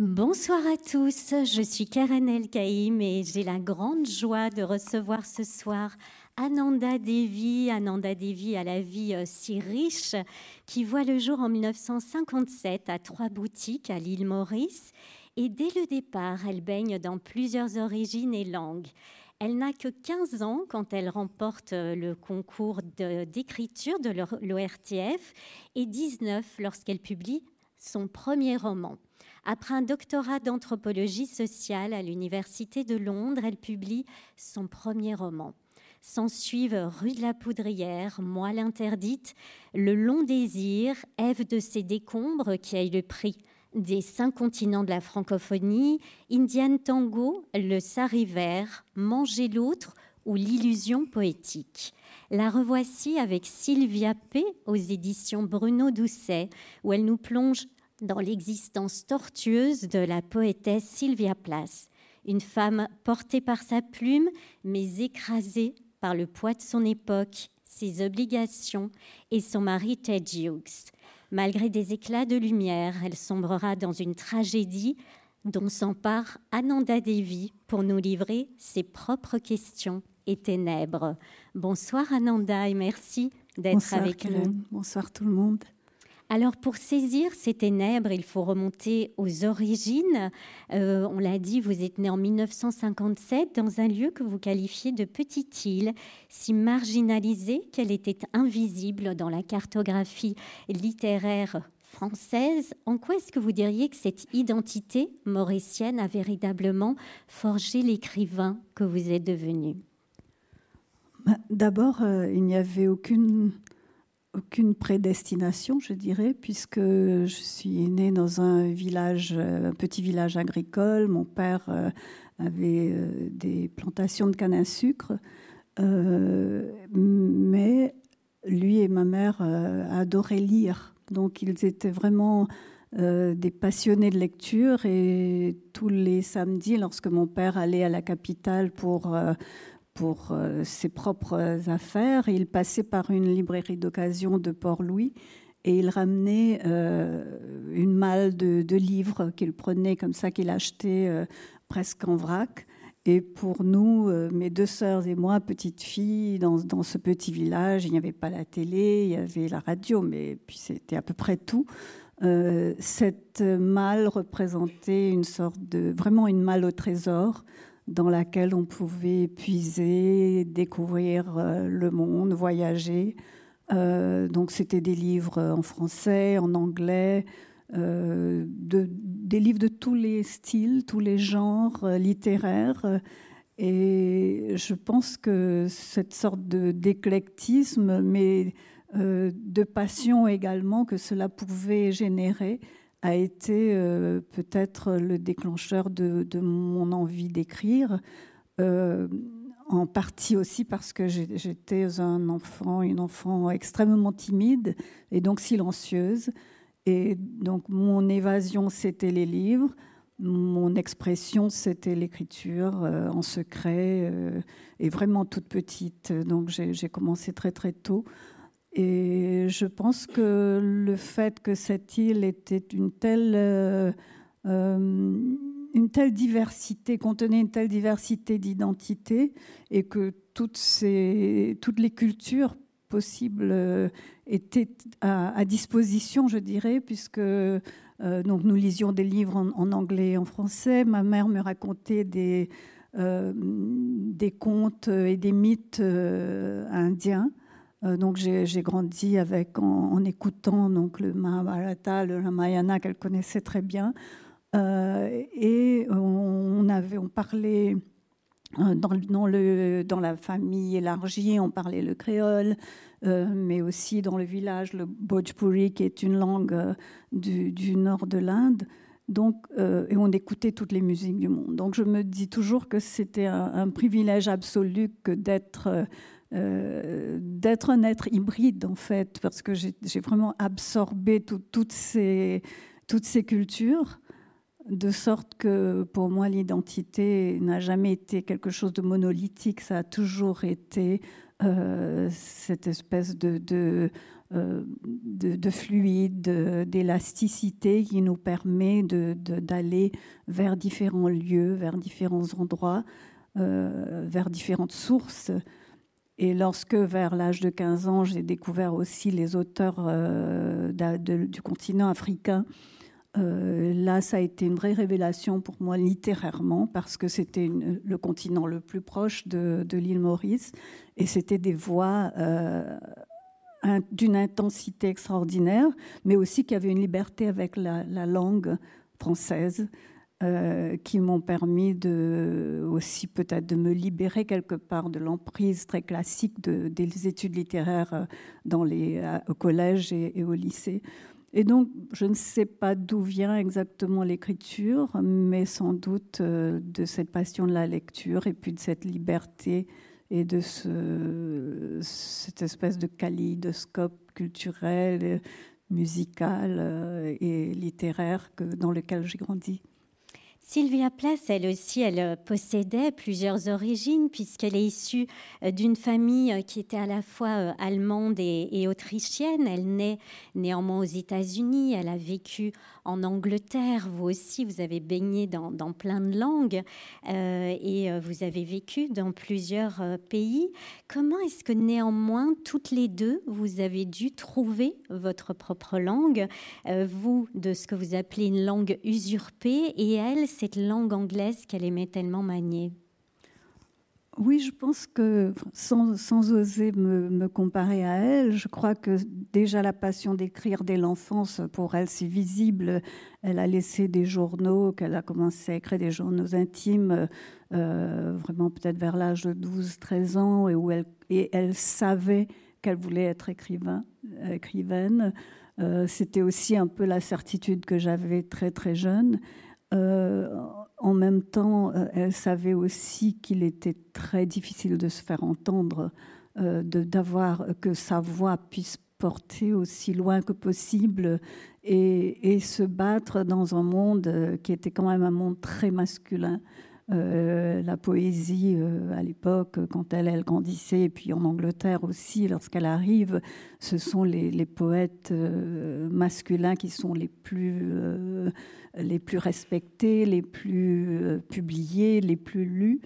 Bonsoir à tous, je suis Karen El Kaïm et j'ai la grande joie de recevoir ce soir Ananda Devi. Ananda Devi a la vie euh, si riche qui voit le jour en 1957 à trois boutiques à l'île Maurice. Et dès le départ, elle baigne dans plusieurs origines et langues. Elle n'a que 15 ans quand elle remporte euh, le concours d'écriture de l'ORTF et 19 lorsqu'elle publie son premier roman. Après un doctorat d'anthropologie sociale à l'Université de Londres, elle publie son premier roman. S'en suivent Rue de la Poudrière, Moelle interdite, Le long désir, Ève de ses décombres, qui a eu le prix des cinq continents de la francophonie, Indian Tango, Le Sari vert, Manger l'autre ou L'illusion poétique. La revoici avec Sylvia P. aux éditions Bruno Doucet, où elle nous plonge dans l'existence tortueuse de la poétesse Sylvia Plath, une femme portée par sa plume, mais écrasée par le poids de son époque, ses obligations et son mari Ted Hughes. Malgré des éclats de lumière, elle sombrera dans une tragédie dont s'empare Ananda Devi pour nous livrer ses propres questions et ténèbres. Bonsoir Ananda et merci d'être avec nous. Bonsoir tout le monde. Alors pour saisir ces ténèbres, il faut remonter aux origines. Euh, on l'a dit, vous êtes né en 1957 dans un lieu que vous qualifiez de petite île, si marginalisée qu'elle était invisible dans la cartographie littéraire française. En quoi est-ce que vous diriez que cette identité mauricienne a véritablement forgé l'écrivain que vous êtes devenu? Bah, D'abord, euh, il n'y avait aucune aucune prédestination, je dirais, puisque je suis née dans un village, un petit village agricole. Mon père euh, avait euh, des plantations de canne à sucre, euh, mais lui et ma mère adoraient lire. Donc ils étaient vraiment des passionnés de lecture et tous les samedis, lorsque mon père allait à la capitale pour pour euh, ses propres affaires. Il passait par une librairie d'occasion de Port-Louis et il ramenait euh, une malle de, livres qu'il prenait comme ça, qu'il achetait euh, presque en vrac. Et pour nous, mes deux sœurs et moi, petites filles, dans, dans ce petit village, il n'y avait pas la télé, il y avait la radio, mais puis c'était à peu près tout. cette malle représentait une sorte de, vraiment une malle au trésor dans laquelle on pouvait puiser, découvrir euh, le monde, voyager. Euh, donc c'était des livres en français, en anglais, euh, des livres de tous les styles, tous les genres littéraires. Et je pense que cette sorte d'éclectisme, mais de passion également que cela pouvait générer, a été euh, peut-être le déclencheur de, mon envie d'écrire, euh, en partie aussi parce que j'étais un enfant, une enfant extrêmement timide et donc silencieuse. Et donc mon évasion, c'était les livres, mon expression, c'était l'écriture euh, en secret et vraiment toute petite. Donc j'ai commencé très très tôt. Et je pense que le fait que cette île était une telle, euh, euh, une telle diversité, contenait une telle diversité d'identités, et que toutes, ces, toutes les cultures possibles euh, étaient à, disposition, je dirais, puisque donc nous lisions des livres en, en, anglais et en français. Ma mère me racontait des, des contes et des mythes indiens. Euh, donc j'ai grandi en, écoutant donc le Mahabharata, le Ramayana qu'elle connaissait très bien, euh, et on, parlait euh, dans, la famille élargie, on parlait le créole, mais aussi dans le village le Bhojpuri qui est une langue du, nord de l'Inde. Donc, et on écoutait toutes les musiques du monde. Donc, je me dis toujours que c'était un, privilège absolu que d'être euh, d'être un être hybride en fait, parce que j'ai vraiment absorbé toutes, ces, toutes ces cultures, de sorte que pour moi l'identité n'a jamais été quelque chose de monolithique, ça a toujours été euh, cette espèce de, fluide, d'élasticité qui nous permet d'aller vers différents lieux, vers différents endroits, vers différentes sources. Et lorsque, vers l'âge de 15 ans, j'ai découvert aussi les auteurs du continent africain, euh, là, ça a été une vraie révélation pour moi littérairement parce que c'était le continent le plus proche de, l'île Maurice et c'était des voix euh, d'une intensité extraordinaire, mais aussi qui avait une liberté avec la, langue française. Euh, qui m'ont permis de, aussi peut-être de me libérer quelque part de l'emprise très classique des études littéraires dans les, au collège et au lycée. Et donc, je ne sais pas d'où vient exactement l'écriture, mais sans doute euh, de cette passion de la lecture et puis de cette liberté et de ce, cette espèce de kaléidoscope culturel, musical euh, et littéraire dans lequel j'ai grandi. Sylvia Plath, elle aussi, elle euh, possédait plusieurs origines puisqu'elle est issue euh, d'une famille euh, qui était à la fois allemande et, autrichienne. Elle naît néanmoins aux États-Unis. Elle a vécu en Angleterre. Vous aussi, vous avez baigné dans, plein de langues et vous avez vécu dans plusieurs pays. Comment est-ce que néanmoins, toutes les deux, vous avez dû trouver votre propre langue Vous, de ce que vous appelez une langue usurpée et elle, cette langue anglaise qu'elle aimait tellement manier? Oui, je pense que sans, sans oser me, me, comparer à elle, je crois que déjà la passion d'écrire dès l'enfance, pour elle, c'est visible. Elle a laissé des journaux, qu'elle a commencé à écrire des journaux intimes, euh, vraiment peut-être vers l'âge de 12-13 ans, et où elle, et elle savait qu'elle voulait être écrivain, écrivaine. Euh, c'était aussi un peu la certitude que j'avais très très jeune. Euh, en même temps, euh, elle savait aussi qu'il était très difficile de se faire entendre, euh, d'avoir que sa voix puisse porter aussi loin que possible et, et, se battre dans un monde qui était quand même un monde très masculin. Euh, la poésie euh, à l'époque, quand elle, grandissait, et puis en Angleterre aussi, lorsqu'elle arrive, ce sont les, poètes euh, masculins qui sont les plus, respectés, les plus publiés, les plus lus.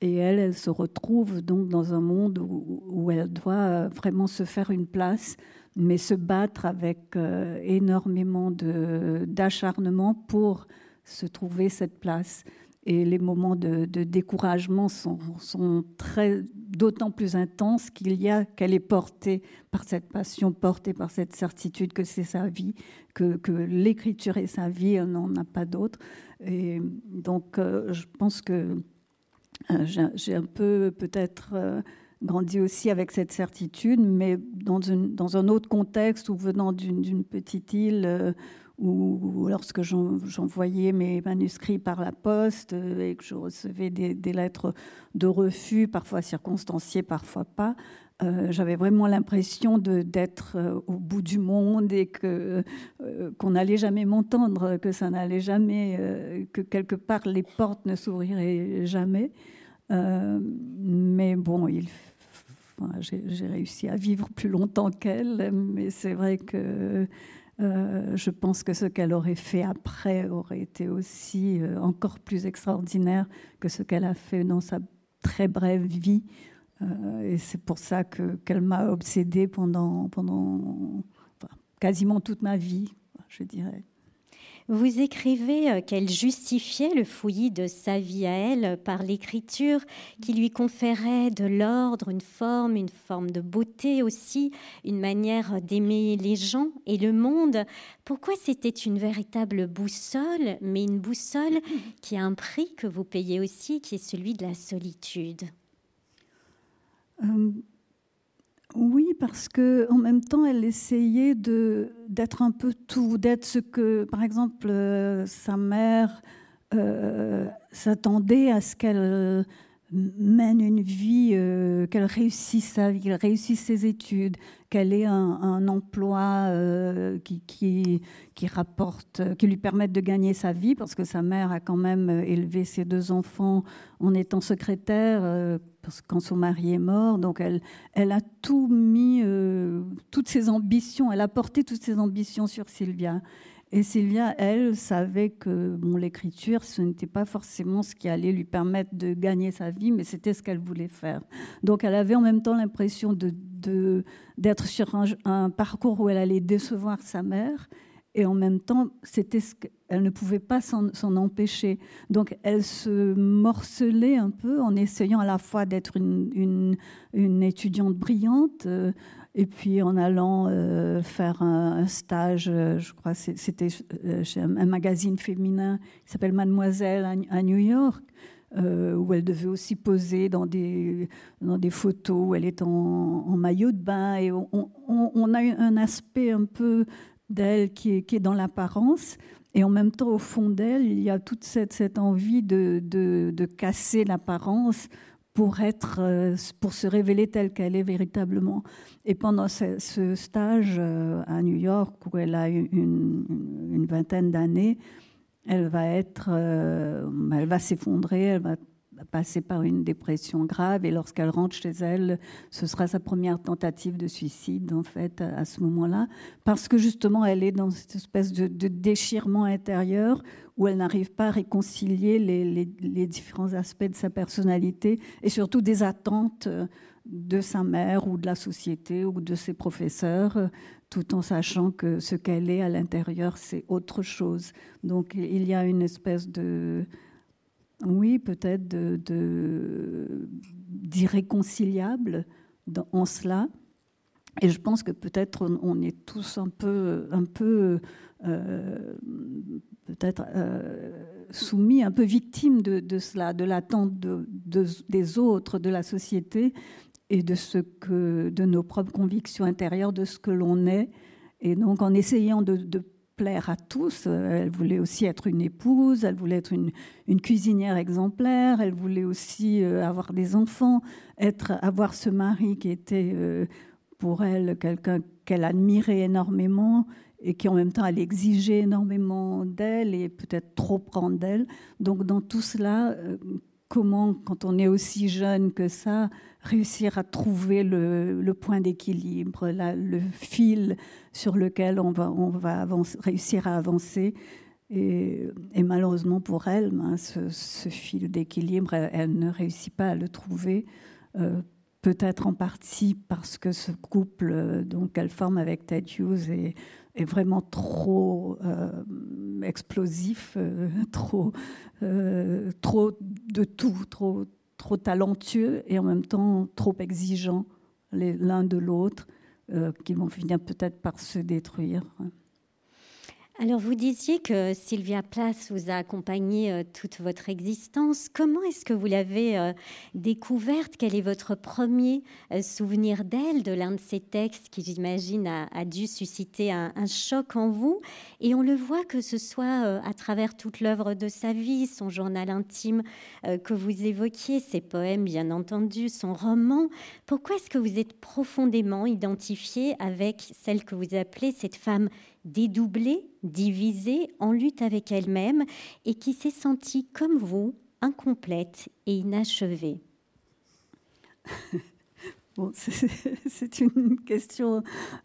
Et elle, elle se retrouve donc dans un monde où elle doit vraiment se faire une place, mais se battre avec énormément d'acharnement pour se trouver cette place et les moments de, découragement sont, très d'autant plus intenses qu'il y a qu'elle est portée par cette passion, portée par cette certitude que c'est sa vie, que, que l'écriture est sa vie, elle n'en a pas d'autre. Et donc, euh, je pense que euh, j'ai un peu peut-être euh, grandi aussi avec cette certitude, mais dans, une, dans un autre contexte ou venant d'une petite île ou lorsque j'envoyais mes manuscrits par la poste euh, et que je recevais des, lettres de refus, parfois circonstanciées, parfois pas, euh, j'avais vraiment l'impression d'être euh, au bout du monde et que qu'on n'allait jamais m'entendre, que ça n'allait jamais, que quelque part les portes ne s'ouvriraient jamais. mais bon, j'ai réussi à vivre plus longtemps qu'elle, mais c'est vrai que euh, je pense que ce qu'elle aurait fait après aurait été aussi euh, encore plus extraordinaire que ce qu'elle a fait dans sa très brève vie. Euh, et c'est pour ça que, qu'elle m'a obsédée pendant, pendant quasiment toute ma vie, je dirais. Vous écrivez euh, qu'elle justifiait le fouillis de sa vie à elle par l'écriture qui lui conférait de l'ordre, une forme, une forme de beauté aussi, une manière d'aimer les gens et le monde. Pourquoi c'était une véritable boussole, mais une boussole qui a un prix que vous payez aussi, qui est celui de la solitude? Euh, oui, parce que en même temps, elle essayait d'être un peu tout, d'être ce que, par exemple, euh, sa mère euh, s'attendait à ce qu'elle mène une vie, euh, qu'elle réussisse sa vie, réussisse ses études, qu'elle ait un, emploi qui, qui, rapporte, qui lui permette de gagner sa vie, parce que sa mère a quand même élevé ses deux enfants en étant secrétaire parce que quand son mari est mort, donc elle, elle a tout mis, toutes ses ambitions, elle a porté toutes ses ambitions sur Sylvia. Et Sylvia, elle, savait que bon, l'écriture, ce n'était pas forcément ce qui allait lui permettre de gagner sa vie, mais c'était ce qu'elle voulait faire. Donc elle avait en même temps l'impression de, d'être sur un, parcours où elle allait décevoir sa mère, et en même temps, c'était ce qu'elle ne pouvait pas s'en, empêcher. Donc elle se morcelait un peu en essayant à la fois d'être une, étudiante brillante. Euh, et puis en allant euh, faire un, stage, euh, je crois c'était chez un, magazine féminin qui s'appelle Mademoiselle à, New York, où elle devait aussi poser dans des, photos où elle est en, maillot de bain. Et on, on, a un aspect un peu d'elle qui est, dans l'apparence. Et en même temps, au fond d'elle, il y a toute cette, cette envie de, de, de casser l'apparence pour, être, euh, pour se révéler telle qu'elle est véritablement. Et pendant ce, stage euh, à New York, où elle a une, une vingtaine d'années, elle va être, euh, elle va s'effondrer, elle va passer par une dépression grave et lorsqu'elle rentre chez elle, ce sera sa première tentative de suicide en fait à ce moment-là, parce que justement elle est dans cette espèce de, déchirement intérieur où elle n'arrive pas à réconcilier les, les, différents aspects de sa personnalité et surtout des attentes de sa mère ou de la société ou de ses professeurs, tout en sachant que ce qu'elle est à l'intérieur, c'est autre chose. Donc il y a une espèce de oui, peut-être d'irréconciliable en cela. Et je pense que peut-être on, est tous un peu, un peu euh, peut-être euh, soumis, un peu victimes de, cela, de l'attente de, des autres, de la société et de ce que, de nos propres convictions intérieures, de ce que l'on est. Et donc, en essayant de, à tous. Elle voulait aussi être une épouse, elle voulait être une, une cuisinière exemplaire, elle voulait aussi euh, avoir des enfants, être, avoir ce mari qui était euh, pour elle quelqu'un qu'elle admirait énormément et qui en même temps elle exigeait énormément d'elle et peut-être trop prendre d'elle. Donc dans tout cela, euh, comment, quand on est aussi jeune que ça, réussir à trouver le, point d'équilibre, le fil sur lequel on va, réussir à avancer. Et, malheureusement pour elle, ben, ce, fil d'équilibre, elle, ne réussit pas à le trouver. Euh, peut-être en partie parce que ce couple euh, donc qu'elle forme avec Ted Hughes est, vraiment trop euh, explosif, trop, trop de tout, trop, trop talentueux et en même temps trop exigeant l'un de l'autre, qui vont finir peut-être par se détruire. Alors vous disiez que Sylvia Plath vous a accompagné euh, toute votre existence. Comment est-ce que vous l'avez euh, découverte? Quel est votre premier euh, souvenir d'elle, de l'un de ses textes qui j'imagine a, dû susciter un, choc en vous? Et on le voit que ce soit à travers toute l'œuvre de sa vie, son journal intime que vous évoquiez, ses poèmes bien entendu, son roman. Pourquoi est-ce que vous êtes profondément identifié avec celle que vous appelez cette femme dédoublée, divisée, en lutte avec elle-même et qui s'est sentie comme vous, incomplète et inachevée Bon, c'est une question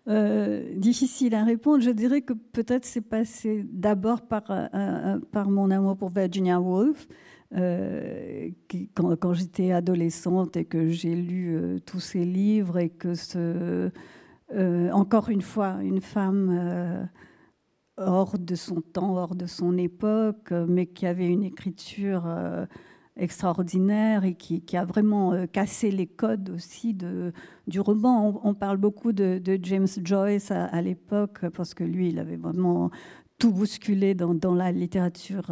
euh, difficile à répondre. Je dirais que peut-être c'est passé d'abord par, euh, euh, mon amour pour Virginia Woolf. quand j'étais adolescente et que j'ai lu tous ses livres et que ce, euh, encore une fois, une femme euh, hors de son temps, hors de son époque, mais qui avait une écriture euh, extraordinaire et qui, a vraiment cassé les codes aussi du roman. On, parle beaucoup de, James Joyce à, l'époque, parce que lui, il avait vraiment tout bousculé dans la littérature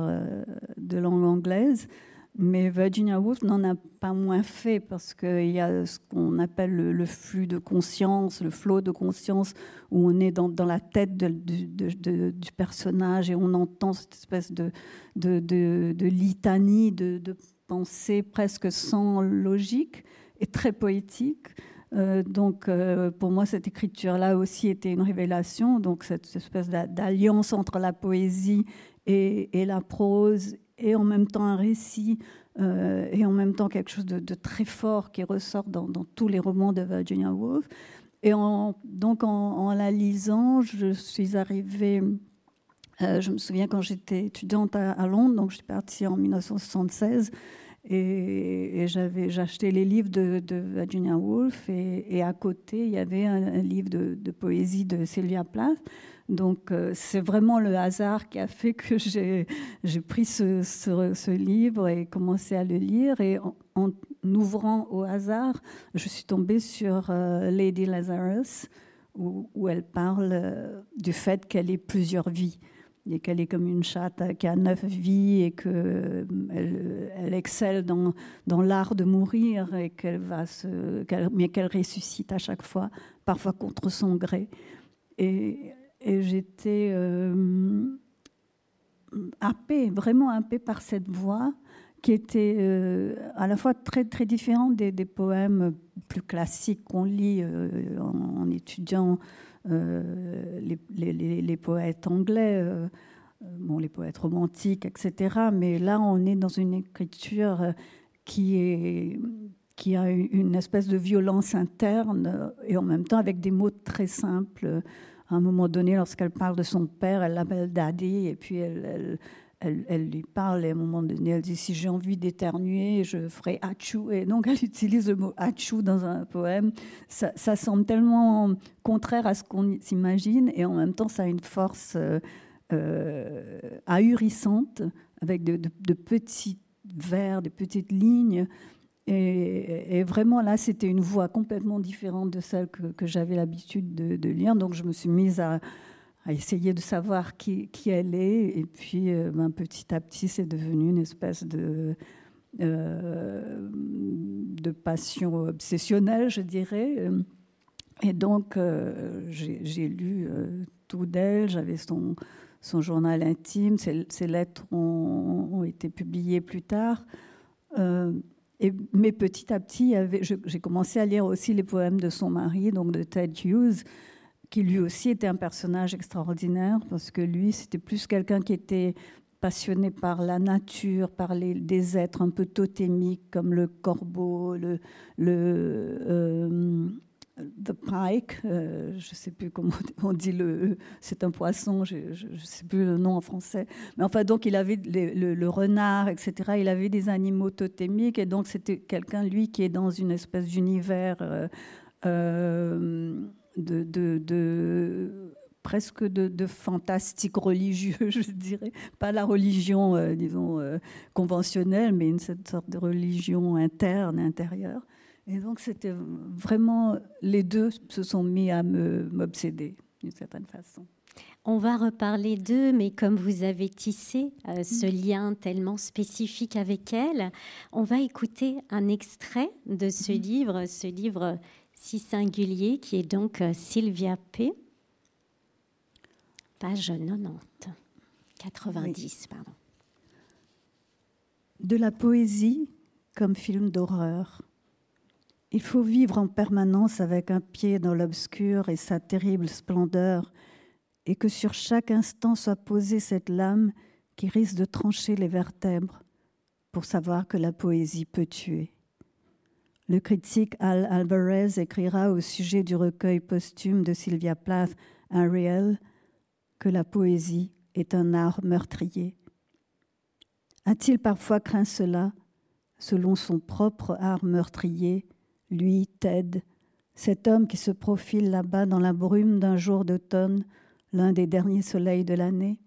de langue anglaise. Mais Virginia Woolf n'en a pas moins fait parce qu'il y a ce qu'on appelle le, flux de conscience, le flot de conscience, où on est dans, la tête du personnage et on entend cette espèce de, litanie de, pensée presque sans logique et très poétique. Euh, donc, euh, pour moi, cette écriture-là aussi était une révélation. Donc, cette espèce d'alliance entre la poésie et la prose et en même temps un récit euh, et en même temps quelque chose de, très fort qui ressort dans, tous les romans de Virginia Woolf. Et donc en, la lisant, je suis arrivée, euh, je me souviens quand j'étais étudiante à, Londres, donc je suis partie en 1976. Et, j'achetais les livres de, Virginia Woolf et, à côté il y avait un, livre de, poésie de Sylvia Plath donc euh, c'est vraiment le hasard qui a fait que j'ai pris ce, livre et commencé à le lire. Et en, ouvrant au hasard, je suis tombée sur euh, Lady Lazarus, où, elle parle euh, du fait qu'elle ait plusieurs vies et qu'elle est comme une chatte qui a neuf vies et qu'elle elle excelle dans, l'art de mourir et qu'elle va se, mais qu'elle ressuscite à chaque fois, parfois contre son gré. Et et j'étais euh, happée, vraiment happée par cette voix qui était euh, à la fois très, très différente des, poèmes plus classiques qu'on lit euh, en, étudiant les, les, les, poètes anglais, bon, les poètes romantiques, etc. Mais là, on est dans une écriture qui est qui a une espèce de violence interne et en même temps avec des mots très simples à un moment donné, lorsqu'elle parle de son père, elle l'appelle Daddy, et puis elle, lui parle, et à un moment donné, elle dit Si j'ai envie d'éternuer, je ferai achou. Et donc, elle utilise le mot achou dans un poème. Ça, semble tellement contraire à ce qu'on s'imagine, et en même temps, ça a une force euh, euh, ahurissante, avec de petits vers, de petites lignes. Et, vraiment, là, c'était une voix complètement différente de celle que, j'avais l'habitude de, lire. Donc, je me suis mise à, essayer de savoir qui, elle est. Et puis, euh, ben, petit à petit, c'est devenu une espèce de, euh, passion obsessionnelle, je dirais. Et donc, euh, j'ai lu tout d'elle. J'avais son, journal intime. Ses, lettres ont, été publiées plus tard. Mais petit à petit, j'ai commencé à lire aussi les poèmes de son mari, donc de Ted Hughes, qui lui aussi était un personnage extraordinaire, parce que lui, c'était plus quelqu'un qui était passionné par la nature, par les, des êtres un peu totémiques comme le corbeau, le, le, euh, The pike, euh, je ne sais plus comment on dit le, c'est un poisson, je ne sais plus le nom en français. Mais enfin, donc il avait le, renard, etc. Il avait des animaux totémiques et donc c'était quelqu'un, lui, qui est dans une espèce d'univers euh, euh, de, de, presque de, fantastique religieux, je dirais. Pas la religion, disons, conventionnelle, mais une sorte de religion interne, intérieure. Et donc, c'était vraiment, les deux se sont mis à m'obséder d'une certaine façon. On va reparler d'eux, mais comme vous avez tissé euh, ce mm. lien tellement spécifique avec elle, on va écouter un extrait de ce mm. livre, ce livre si singulier qui est donc euh, Sylvia P. Page 90, 90, pardon. De la poésie comme film d'horreur. Il faut vivre en permanence avec un pied dans l'obscur et sa terrible splendeur, et que sur chaque instant soit posée cette lame qui risque de trancher les vertèbres pour savoir que la poésie peut tuer. Le critique Al Alvarez écrira au sujet du recueil posthume de Sylvia Plath, Ariel, que la poésie est un art meurtrier. A-t-il parfois craint cela, selon son propre art meurtrier, lui, Ted, cet homme qui se profile là-bas dans la brume d'un jour d'automne, l'un des derniers soleils de l'année.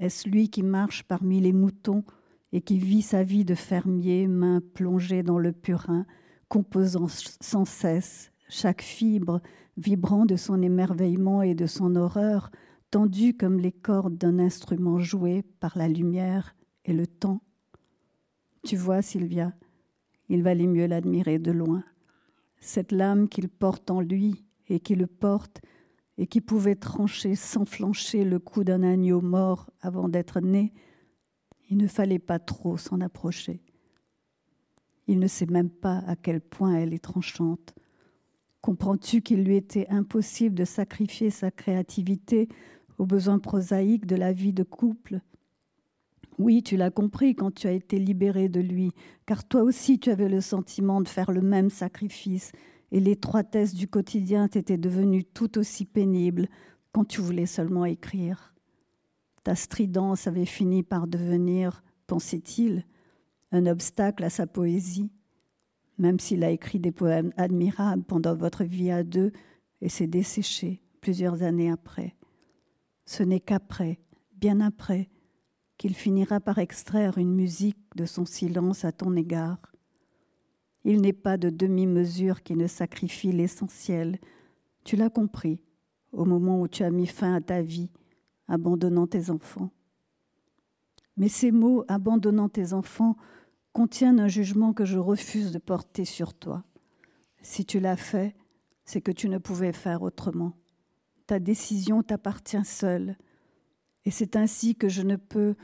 Est-ce lui qui marche parmi les moutons et qui vit sa vie de fermier, main plongée dans le purin, composant sans cesse chaque fibre, vibrant de son émerveillement et de son horreur, tendue comme les cordes d'un instrument joué par la lumière et le temps? Tu vois, Sylvia, il valait mieux l'admirer de loin cette lame qu'il porte en lui et qui le porte et qui pouvait trancher sans flancher le cou d'un agneau mort avant d'être né, il ne fallait pas trop s'en approcher. Il ne sait même pas à quel point elle est tranchante. Comprends-tu qu'il lui était impossible de sacrifier sa créativité aux besoins prosaïques de la vie de couple? Oui, tu l'as compris quand tu as été libéré de lui, car toi aussi tu avais le sentiment de faire le même sacrifice, et l'étroitesse du quotidien t'était devenue tout aussi pénible quand tu voulais seulement écrire. Ta stridence avait fini par devenir, pensait-il, un obstacle à sa poésie, même s'il a écrit des poèmes admirables pendant votre vie à deux et s'est desséché plusieurs années après. Ce n'est qu'après, bien après, qu'il finira par extraire une musique de son silence à ton égard. Il n'est pas de demi-mesure qui ne sacrifie l'essentiel. Tu l'as compris au moment où tu as mis fin à ta vie, abandonnant tes enfants. Mais ces mots, abandonnant tes enfants, contiennent un jugement que je refuse de porter sur toi. Si tu l'as fait, c'est que tu ne pouvais faire autrement. Ta décision t'appartient seule. Et c'est ainsi que je ne peux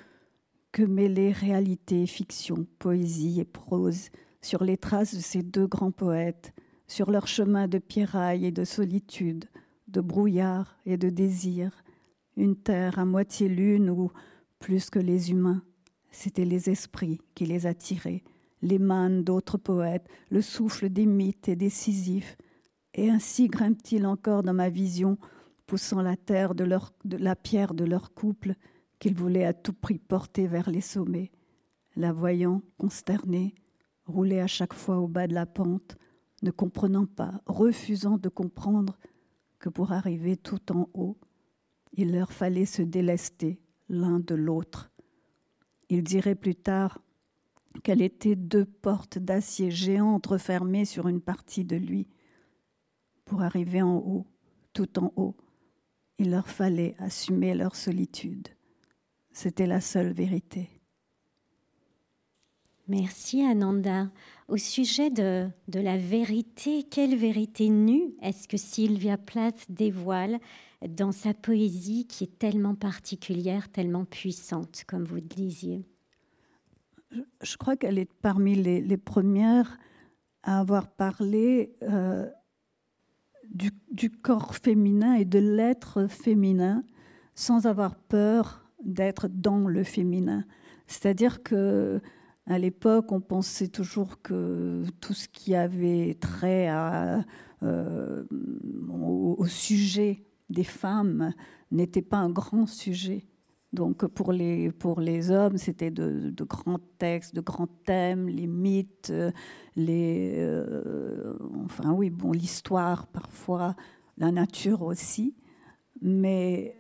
que mêler réalité fiction, poésie et prose, sur les traces de ces deux grands poètes, sur leur chemin de pierraille et de solitude, de brouillard et de désir, une terre à moitié lune où, plus que les humains, c'étaient les esprits qui les attiraient, les mannes d'autres poètes, le souffle des mythes et Sisyphes, et ainsi grimpe-t-il encore dans ma vision, poussant la terre de, leur, pierre de leur couple qu'ils voulaient à tout prix porter vers les sommets. La voyant, consternée, rouler à chaque fois au bas de la pente, ne comprenant pas, refusant de comprendre que pour arriver tout en haut, il leur fallait se délester l'un de l'autre. Il dirait plus tard qu'elle était deux portes d'acier géantes refermées sur une partie de lui. Pour arriver en haut, tout en haut, il leur fallait assumer leur solitude. C'était la seule vérité. Merci Ananda. Au sujet de, de la vérité, quelle vérité nue est-ce que Sylvia Plath dévoile dans sa poésie qui est tellement particulière, tellement puissante, comme vous le disiez? Je crois qu'elle est parmi les, les, premières à avoir parlé euh, du, corps féminin et de l'être féminin sans avoir peur d'être dans le féminin. C'est-à-dire que à l'époque, on pensait toujours que tout ce qui avait trait à, euh, au, sujet des femmes n'était pas un grand sujet. Donc pour les, pour les hommes, c'était de, grands textes, de grands thèmes, les mythes, les, euh, enfin oui, bon, l'histoire parfois, la nature aussi. Mais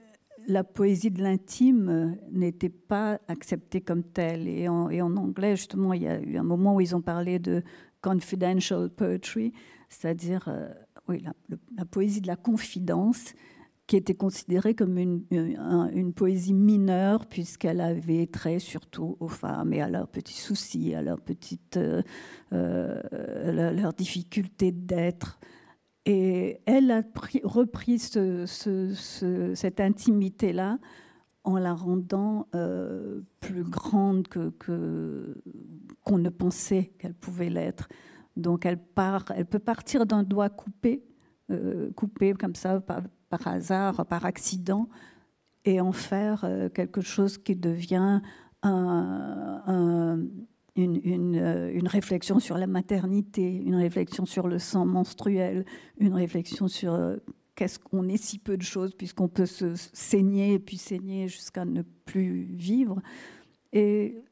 la poésie de l'intime n'était pas acceptée comme telle. Et en, et en, anglais, justement, il y a eu un moment où ils ont parlé de confidential poetry, c'est-à-dire euh, oui, la, la, poésie de la confidence, qui était considérée comme une, une, poésie mineure, puisqu'elle avait trait surtout aux femmes et à leurs petits soucis, à leurs petites euh, euh, leurs difficultés d'être. Et elle a pris, repris ce, ce, ce, cette intimité-là en la rendant euh, plus grande que, qu'on ne pensait qu'elle pouvait l'être. Donc elle, part, elle peut partir d'un doigt coupé, euh, coupé comme ça par, par, hasard, par accident, et en faire euh, quelque chose qui devient euh, une, réflexion sur la maternité, une réflexion sur le sang menstruel, une réflexion sur euh, qu'est-ce qu'on est si peu de choses puisqu'on peut se saigner et puis saigner jusqu'à ne plus vivre. Et,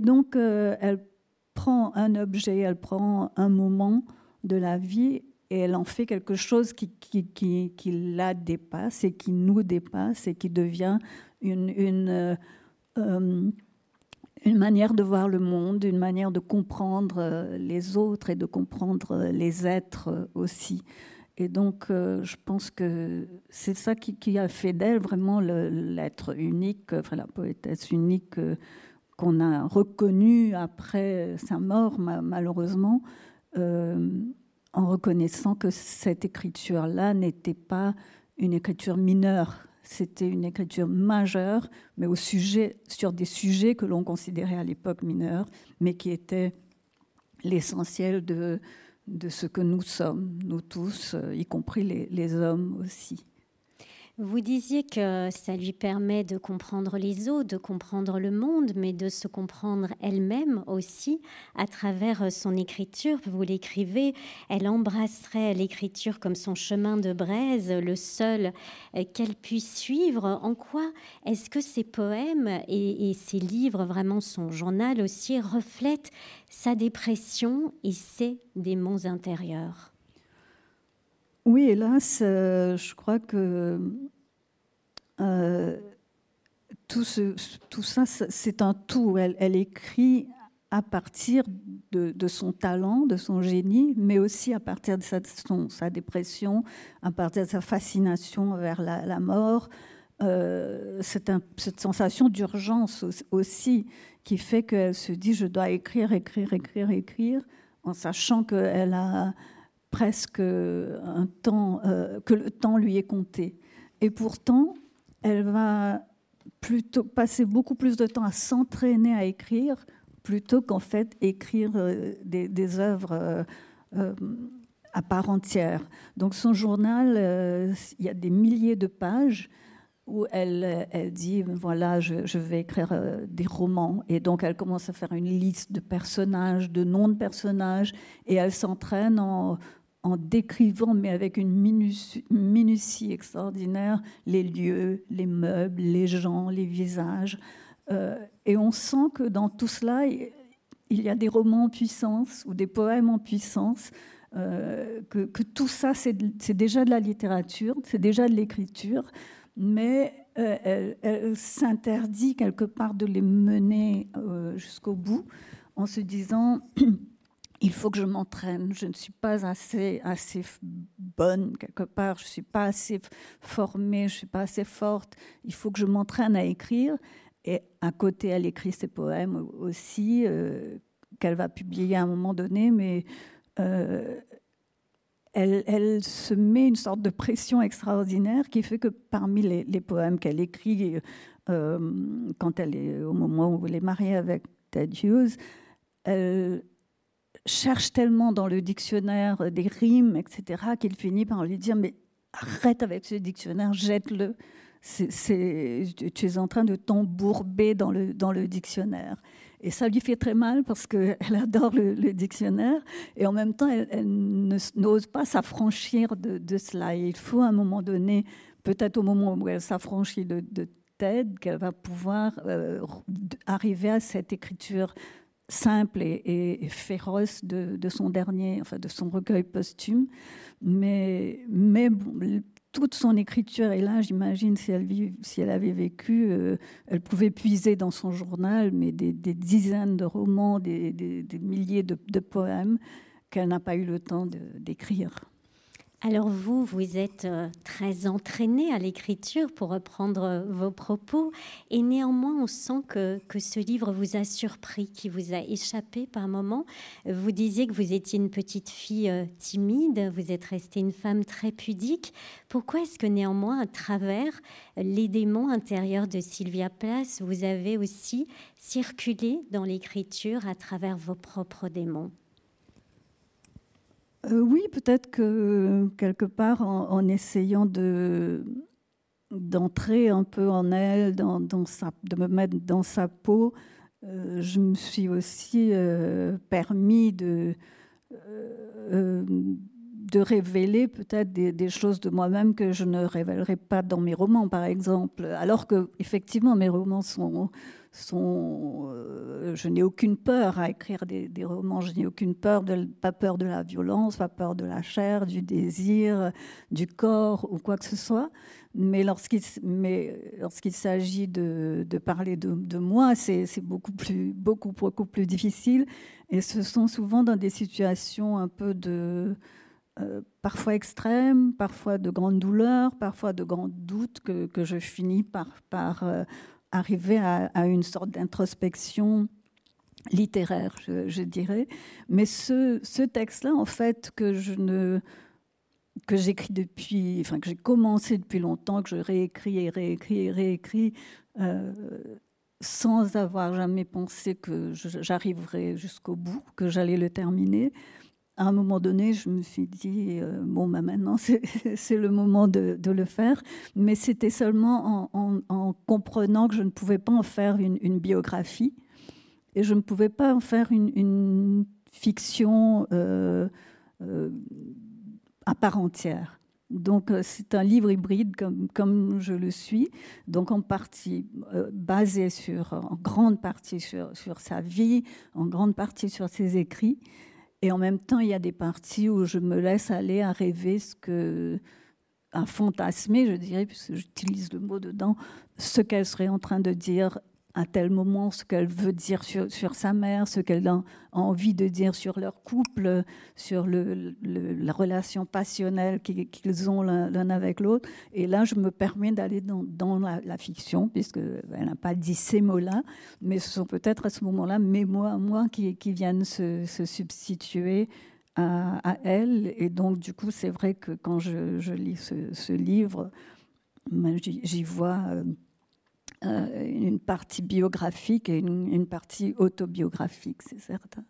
donc, elle prend un objet, elle prend un moment de la vie et elle en fait quelque chose qui, qui, qui, qui la dépasse et qui nous dépasse et qui devient une... une euh, une manière de voir le monde, une manière de comprendre euh, les autres et de comprendre euh, les êtres aussi. Et donc, je pense que c'est ça qui, a fait d'elle vraiment l'être unique, la poétesse unique qu'on a reconnue après sa mort, malheureusement, en reconnaissant que cette écriture-là n'était pas une écriture mineure, c'était une écriture majeure, mais au sujet, sur des sujets que l'on considérait à l'époque mineurs, mais qui étaient l'essentiel de, ce que nous sommes, nous tous, y compris les hommes aussi. Vous disiez que ça lui permet de comprendre les autres, de comprendre le monde, mais de se comprendre elle-même aussi à travers son écriture. Vous l'écrivez, elle embrasserait l'écriture comme son chemin de braise, le seul euh, qu'elle puisse suivre. En quoi est-ce que ces poèmes et, et ces livres, vraiment son journal aussi, reflètent sa dépression et ses démons intérieurs? Oui, hélas, euh, je crois que euh, tout, ça, c'est un tout. Elle, écrit à partir de, son talent, de son génie, mais aussi à partir de sa, dépression, à partir de sa fascination vers la, mort. Euh, cette, cette, sensation d'urgence aussi qui fait qu'elle se dit je dois écrire, écrire, écrire, écrire, en sachant qu'elle a presque un temps, euh, que le temps lui est compté. Et pourtant, elle va plutôt passer beaucoup plus de temps à s'entraîner à écrire plutôt qu'en fait écrire euh, des, œuvres euh, à part entière. Donc son journal, il y a des milliers de pages où elle, elle dit, voilà, je, je vais écrire des romans. Et donc elle commence à faire une liste de personnages, de noms de personnages, et elle s'entraîne en, en décrivant, mais avec une minutie, extraordinaire, les lieux, les meubles, les gens, les visages. Euh, et on sent que dans tout cela, il y a des romans en puissance ou des poèmes en puissance, euh, que, tout ça, c'est déjà de la littérature, c'est déjà de l'écriture, mais euh, elle, elle s'interdit quelque part de les mener jusqu'au bout en se disant il faut que je m'entraîne. Je ne suis pas assez, assez bonne quelque part, je ne suis pas assez formée, je ne suis pas assez forte. Il faut que je m'entraîne à écrire. Et à côté, elle écrit ses poèmes aussi, euh, qu'elle va publier à un moment donné, mais euh, elle, se met une sorte de pression extraordinaire qui fait que parmi les, poèmes qu'elle écrit euh, quand elle est au moment où elle est mariée avec Ted Hughes, elle, cherche tellement dans le dictionnaire euh, des rimes, etc., qu'il finit par lui dire Mais arrête avec ce dictionnaire, jette-le. Tu es en train de t'embourber dans le, dans le dictionnaire. Et ça lui fait très mal parce qu'elle adore le, dictionnaire et en même temps, elle, n'ose pas s'affranchir de, de, cela. Et il faut à un moment donné, peut-être au moment où elle s'affranchit de, de Ted, qu'elle va pouvoir euh, arriver à cette écriture simple et, féroce de, son dernier, enfin de son recueil posthume. Mais, mais toute son écriture, et là, j'imagine, si elle, si elle avait vécu, euh, elle pouvait puiser dans son journal, mais des, dizaines de romans, des, milliers de, de poèmes qu'elle n'a pas eu le temps d'écrire. Alors vous, vous êtes euh, très entraîné à l'écriture pour reprendre euh, vos propos et néanmoins on sent que, que ce livre vous a surpris, qui vous a échappé par moments. Vous disiez que vous étiez une petite fille euh, timide, vous êtes restée une femme très pudique. Pourquoi est-ce que néanmoins à travers les démons intérieurs de Sylvia Place, vous avez aussi circulé dans l'écriture à travers vos propres démons? Euh, oui, peut-être que quelque part, en, essayant de d'entrer un peu en elle, dans, de me mettre dans sa peau, euh, je me suis aussi euh, permis de, de révéler peut-être des, des, choses de moi-même que je ne révélerai pas dans mes romans, par exemple. Alors que, effectivement, mes romans sont, sont, euh, je n'ai aucune peur à écrire des, romans, je n'ai aucune peur, pas peur de la violence, pas peur de la chair, du désir, du corps ou quoi que ce soit. Mais lorsqu'il, s'agit de, parler de, moi, c'est, beaucoup plus, difficile. Et ce sont souvent dans des situations un peu de, euh, parfois extrêmes, parfois de grande douleur, parfois de grands doutes que, je finis par, par euh, arriver à, une sorte d'introspection littéraire, je, dirais. Mais ce, texte-là, en fait, que j'écris depuis, enfin que j'ai commencé depuis longtemps, que je réécris et réécris et réécris, euh, sans avoir jamais pensé que j'arriverais jusqu'au bout, que j'allais le terminer. À un moment donné, je me suis dit, euh, bon, bah, maintenant, c'est le moment de, le faire. Mais c'était seulement en, comprenant que je ne pouvais pas en faire une, biographie et je ne pouvais pas en faire une, fiction euh, euh, à part entière. Donc c'est un livre hybride comme, je le suis, donc en partie basé sur, en grande partie sur sa vie, en grande partie sur ses écrits, et en même temps, il y a des parties où je me laisse aller à rêver ce que, à fantasmer, je dirais, puisque j'utilise le mot dedans, ce qu'elle serait en train de dire à tel moment ce qu'elle veut dire sur, sa mère, ce qu'elle a envie de dire sur leur couple, sur la relation passionnelle qu'ils ont l'un avec l'autre. Et là, je me permets d'aller dans, dans la, fiction, puisqu'elle n'a pas dit ces mots-là, mais ce sont peut-être à ce moment-là mes mots à moi qui, viennent se, substituer à, elle. Et donc, du coup, c'est vrai que quand je, lis ce, livre, ben, j'y vois... Euh, une partie biographique et une, partie autobiographique, c'est certain.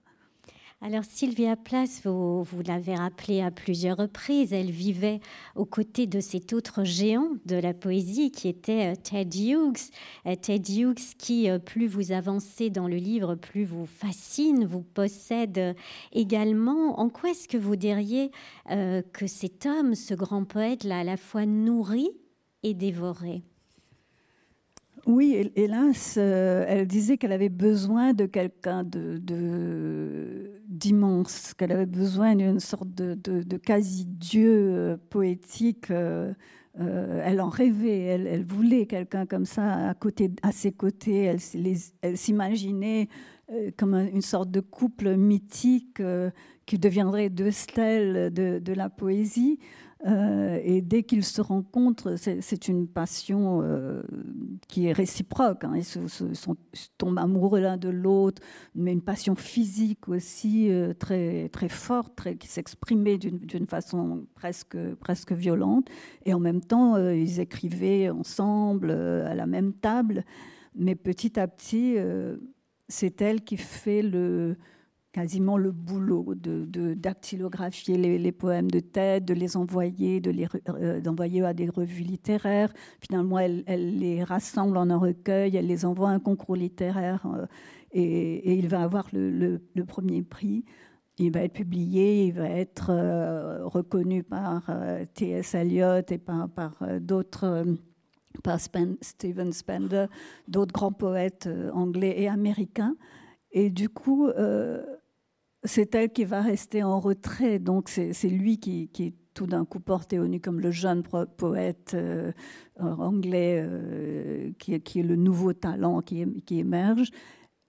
Alors Sylvia Plath, vous, vous l'avez rappelé à plusieurs reprises, elle vivait aux côtés de cet autre géant de la poésie qui était euh, Ted Hughes. Euh, Ted Hughes qui, plus vous avancez dans le livre, plus vous fascine, vous possède également. En quoi est-ce que vous diriez que cet homme, ce grand poète, l'a à la fois nourri et dévoré? Oui, hélas, euh, elle disait qu'elle avait besoin de quelqu'un de, d'immense, qu'elle avait besoin d'une sorte de, quasi-dieu euh, poétique. Euh, elle en rêvait, elle, voulait quelqu'un comme ça à, à ses côtés. Elle, elle s'imaginait comme une sorte de couple mythique qui deviendrait deux stèles de la poésie. Euh, et dès qu'ils se rencontrent, c'est une passion euh, qui est réciproque. Hein. Ils tombent amoureux l'un de l'autre, mais une passion physique aussi euh, très, très forte, qui s'exprimait d'une façon presque, presque violente. Et en même temps, ils écrivaient ensemble à la même table. Mais petit à petit, c'est elle qui fait le, quasiment le boulot de, dactylographier les, poèmes de tête, de les envoyer, de les euh, d'envoyer à des revues littéraires. Finalement, elle, les rassemble en un recueil, elle les envoie à un concours littéraire euh, et, il va avoir le, premier prix. Il va être publié, il va être euh, reconnu par T.S. Eliot et par, d'autres par Stephen Spender, d'autres grands poètes anglais et américains. Et du coup, c'est elle qui va rester en retrait. Donc c'est lui qui, est tout d'un coup porté au nu comme le jeune poète euh, anglais euh, qui, est le nouveau talent qui, émerge.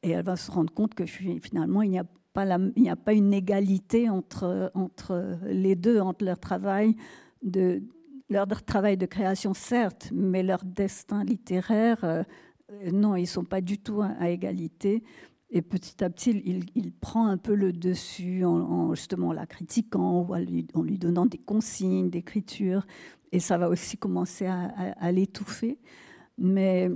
Et elle va se rendre compte que finalement, il n'y a pas, une égalité entre, entre les deux, entre leur travail de, leur travail de création, certes, mais leur destin littéraire, euh, non, ils ne sont pas du tout à égalité. Et petit à petit, il, prend un peu le dessus en, justement la critiquant ou en lui, donnant des consignes d'écriture. Et ça va aussi commencer à, l'étouffer. Mais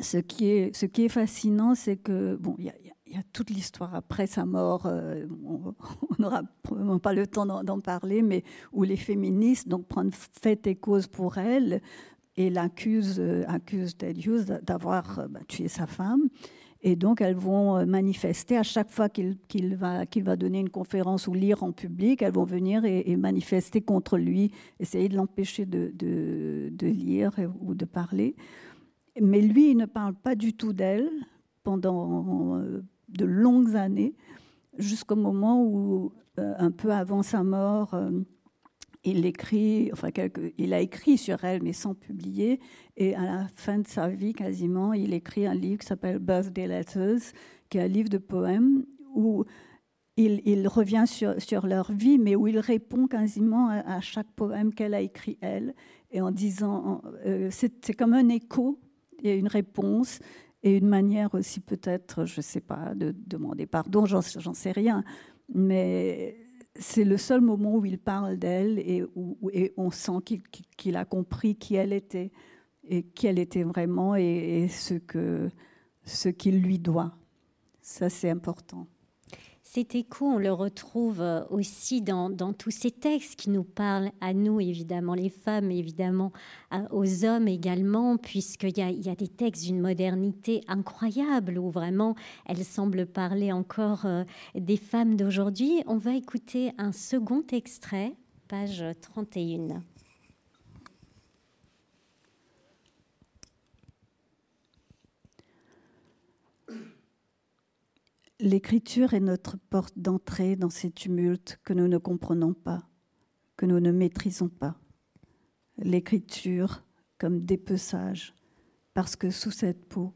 ce qui est, fascinant, c'est que, bon, il y, a toute l'histoire après sa mort, euh, on n'aura probablement pas le temps d'en parler, mais où les féministes donc, prennent fait et cause pour elle et l'accusent accuse Ted Hughes d'avoir euh, bah, tué sa femme. Et donc, elles vont euh, manifester à chaque fois qu'il va, donner une conférence ou lire en public, elles vont venir et, manifester contre lui, essayer de l'empêcher de, de, lire ou de parler. Mais lui, il ne parle pas du tout d'elle pendant euh, de longues années, jusqu'au moment où, euh, un peu avant sa mort, il écrit, enfin, il a écrit sur elle, mais sans publier. Et à la fin de sa vie, quasiment, il écrit un livre qui s'appelle Birthday Letters, qui est un livre de poèmes où il, revient sur, leur vie, mais où il répond quasiment à, chaque poème qu'elle a écrit elle, et en disant, euh, c'est comme un écho, il une réponse et une manière aussi peut-être, je ne sais pas, de demander pardon, j'en sais rien, mais c'est le seul moment où il parle d'elle et où on sent qu'il a compris qui elle était et qui elle était vraiment et, ce ce qu'il lui doit. Ça, c'est important. Cet écho, on le retrouve euh, aussi dans, tous ces textes qui nous parlent à nous, évidemment, les femmes, évidemment, aux hommes également, puisqu'il y a, y a des textes d'une modernité incroyable où vraiment elles semblent parler encore euh, des femmes d'aujourd'hui. On va écouter un second extrait, page 31. L'écriture est notre porte d'entrée dans ces tumultes que nous ne comprenons pas, que nous ne maîtrisons pas. L'écriture comme dépeçage, parce que sous cette peau,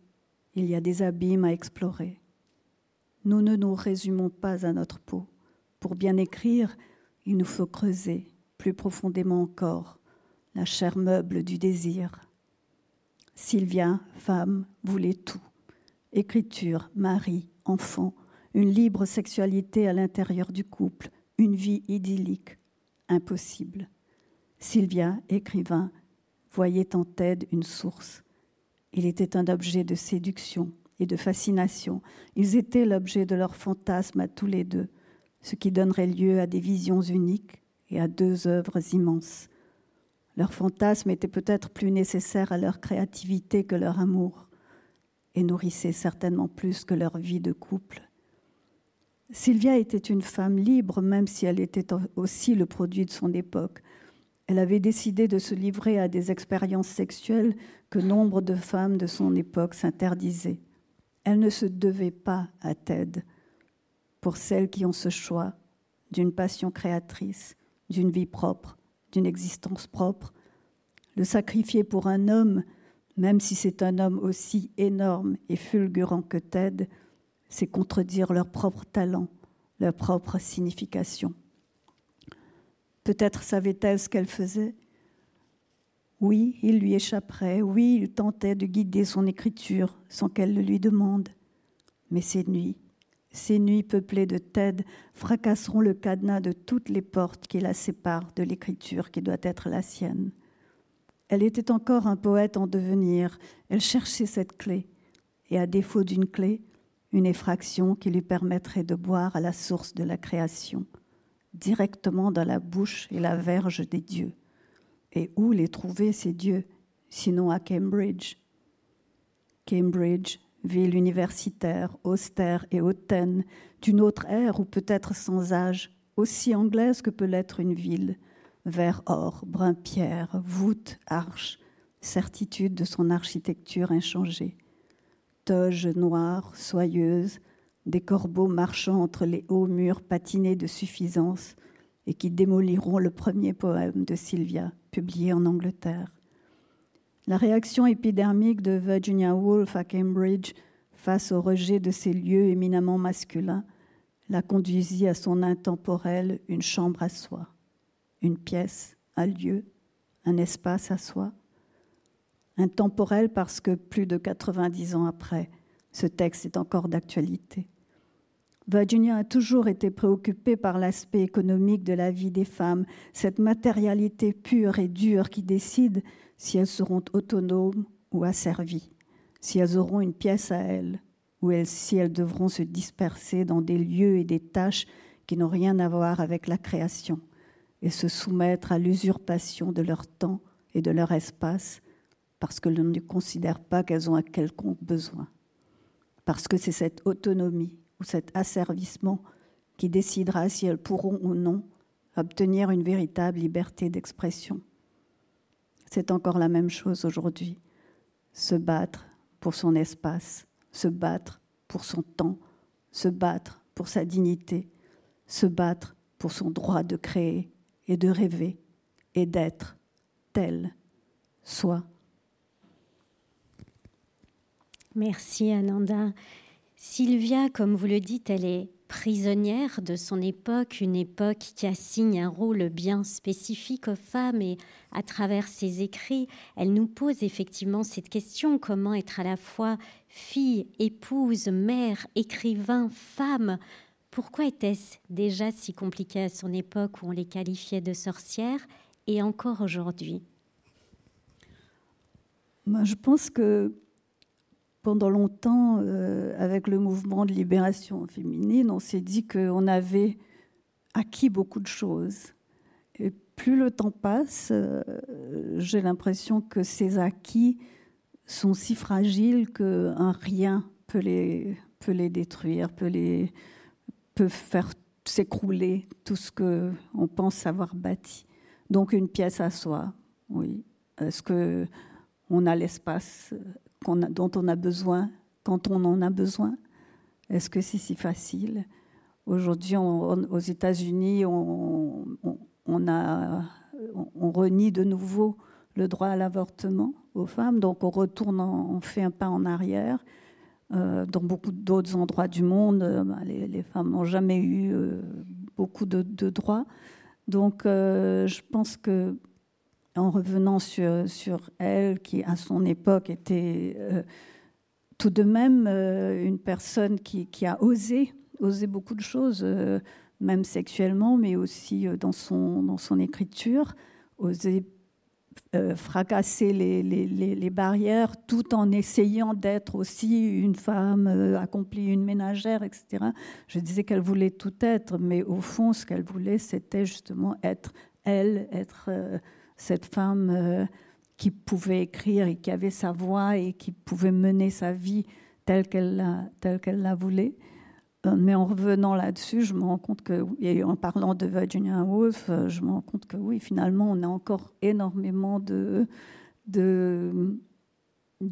il y a des abîmes à explorer. Nous ne nous résumons pas à notre peau. Pour bien écrire, il nous faut creuser plus profondément encore la chair meuble du désir. Sylvia, femme, voulait tout. Écriture, mari, enfant, une libre sexualité à l'intérieur du couple, une vie idyllique, impossible. Sylvia, écrivain, voyait en Ted une source. Il était un objet de séduction et de fascination. Ils étaient l'objet de leur fantasme à tous les deux, ce qui donnerait lieu à des visions uniques et à deux œuvres immenses. Leur fantasme était peut-être plus nécessaire à leur créativité que leur amour et nourrissait certainement plus que leur vie de couple. Sylvia était une femme libre, même si elle était aussi le produit de son époque. Elle avait décidé de se livrer à des expériences sexuelles que nombre de femmes de son époque s'interdisaient. Elle ne se devait pas à Ted. Pour celles qui ont ce choix d'une passion créatrice, d'une vie propre, d'une existence propre, le sacrifier pour un homme même si c'est un homme aussi énorme et fulgurant que Ted, c'est contredire leur propre talent, leur propre signification. Peut-être savait-elle ce qu'elle faisait Oui, il lui échapperait, oui, il tentait de guider son écriture sans qu'elle le lui demande. Mais ces nuits, ces nuits peuplées de Ted fracasseront le cadenas de toutes les portes qui la séparent de l'écriture qui doit être la sienne. Elle était encore un poète en devenir. Elle cherchait cette clé. Et à défaut d'une clé, une effraction qui lui permettrait de boire à la source de la création, directement dans la bouche et la verge des dieux. Et où les trouver, ces dieux, sinon à Cambridge? Cambridge, ville universitaire, austère et hautaine, d'une autre ère ou peut-être sans âge, aussi anglaise que peut l'être une ville, vert or, brun pierre, voûte, arche, certitude de son architecture inchangée. Toge noire, soyeuse, des corbeaux marchant entre les hauts murs patinés de suffisance et qui démoliront le premier poème de Sylvia, publié en Angleterre. La réaction épidermique de Virginia Woolf à Cambridge face au rejet de ces lieux éminemment masculins la conduisit à son intemporel une chambre à soi une pièce, un lieu, un espace à soi. Intemporel parce que plus de 90 ans après, ce texte est encore d'actualité. Virginia a toujours été préoccupée par l'aspect économique de la vie des femmes, cette matérialité pure et dure qui décide si elles seront autonomes ou asservies, si elles auront une pièce à elles, ou si elles devront se disperser dans des lieux et des tâches qui n'ont rien à voir avec la création et se soumettre à l'usurpation de leur temps et de leur espace parce que l'on ne considère pas qu'elles ont un quelconque besoin. Parce que c'est cette autonomie ou cet asservissement qui décidera si elles pourront ou non obtenir une véritable liberté d'expression. C'est encore la même chose aujourd'hui. Se battre pour son espace, se battre pour son temps, se battre pour sa dignité, se battre pour son droit de créer et de rêver et d'être tel soit. Merci Ananda. Sylvia, comme vous le dites, elle est prisonnière de son époque, une époque qui assigne un rôle bien spécifique aux femmes et à travers ses écrits, elle nous pose effectivement cette question, comment être à la fois fille, épouse, mère, écrivain, femme, pourquoi était-ce déjà si compliqué à son époque où on les qualifiait de sorcières et encore aujourd'hui? Je pense que pendant longtemps, euh, avec le mouvement de libération féminine, on s'est dit qu'on avait acquis beaucoup de choses. Et plus le temps passe, euh, j'ai l'impression que ces acquis sont si fragiles qu'un rien peut les, détruire, peut, les, faire s'écrouler tout ce qu'on pense avoir bâti. Donc une pièce à soi, oui. Est-ce que on a l'espace dont on a besoin quand on en a besoin? Est-ce que c'est si facile? Aujourd'hui, aux États-Unis, on, a, on renie de nouveau le droit à l'avortement aux femmes, donc on retourne, on fait un pas en arrière. Euh, dans beaucoup d'autres endroits du monde, euh, bah, les, femmes n'ont jamais eu euh, beaucoup de, droits. Donc, je pense que en revenant sur, elle, qui à son époque était tout de même une personne qui, a osé, osé beaucoup de choses, même sexuellement, mais aussi dans son, dans son écriture, osé euh, fracasser les, les, les, barrières tout en essayant d'être aussi une femme euh, accomplie, une ménagère, etc. Je disais qu'elle voulait tout être, mais au fond, ce qu'elle voulait, c'était justement être elle, être euh, cette femme qui pouvait écrire et qui avait sa voix et qui pouvait mener sa vie telle qu'elle la, voulait. Euh, mais en revenant là-dessus, je me rends compte que, et en parlant de Virginia Woolf, euh, je me rends compte que oui, finalement, on a encore énormément de, de,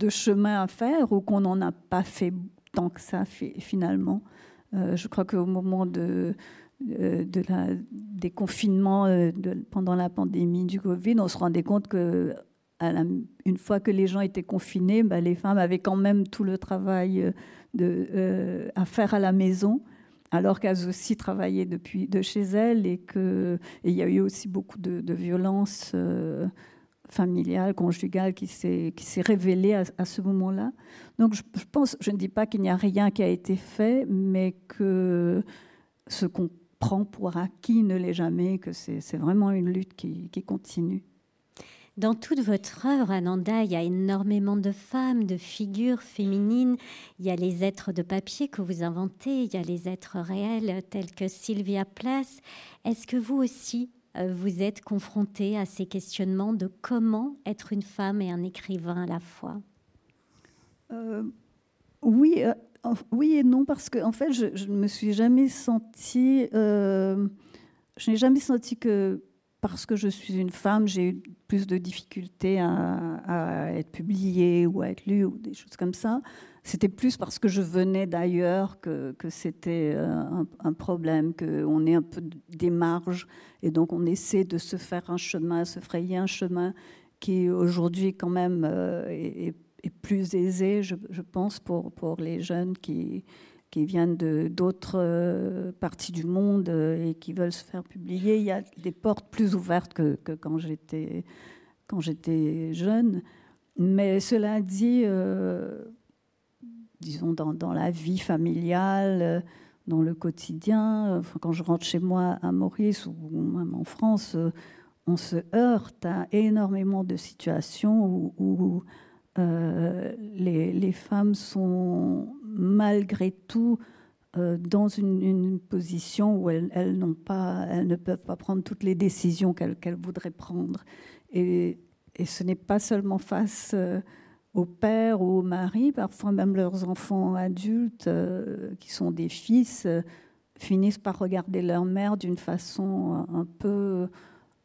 chemin à faire ou qu'on n'en a pas fait tant que ça, finalement. Euh, je crois qu'au moment de, la, des confinements pendant la pandémie du Covid, on se rendait compte que fois que les gens étaient confinés, bah, les femmes avaient quand même tout le travail euh, à faire à la maison, alors qu'elles aussi travaillaient depuis de chez elles et qu'il y a eu aussi beaucoup de, de violences euh, familiales, conjugales qui s'est révélée à, à, ce moment-là. Donc je, pense, je ne dis pas qu'il n'y a rien qui a été fait, mais que ce qu'on prend pour acquis ne l'est jamais, que c'est vraiment une lutte qui, qui continue. Dans toute votre œuvre, Ananda, il y a énormément de femmes, de figures féminines. Il y a les êtres de papier que vous inventez, il y a les êtres réels tels que Sylvia Plath. Est-ce que vous aussi, euh, vous êtes confrontée à ces questionnements de comment être une femme et un écrivain à la fois? Euh, Oui, euh, oui et non, parce que en fait, je ne me suis jamais sentie, je n'ai jamais senti que parce que je suis une femme, j'ai eu plus de difficultés à, être publiée ou à être lue ou des choses comme ça. C'était plus parce que je venais d'ailleurs que, c'était euh, un, problème, qu'on est un peu des marges et donc on essaie de se faire un chemin, se frayer un chemin qui aujourd'hui quand même euh, est, plus aisé, je, pense, pour, pour les jeunes qui, qui viennent d'autres euh, parties du monde euh, et qui veulent se faire publier. Il y a des portes plus ouvertes que, quand j'étais quand j'étais jeune. Mais cela dit, euh, disons dans, dans, la vie familiale, dans le quotidien, quand je rentre chez moi à Maurice ou même en France, on se heurte à énormément de situations où, les, les, femmes sont malgré tout euh, dans une, position où elles, pas, elles, ne peuvent pas prendre toutes les décisions qu'elles voudraient prendre. Et, ce n'est pas seulement face euh, au père ou au mari, parfois même leurs enfants adultes, euh, qui sont des fils, finissent par regarder leur mère d'une façon un peu,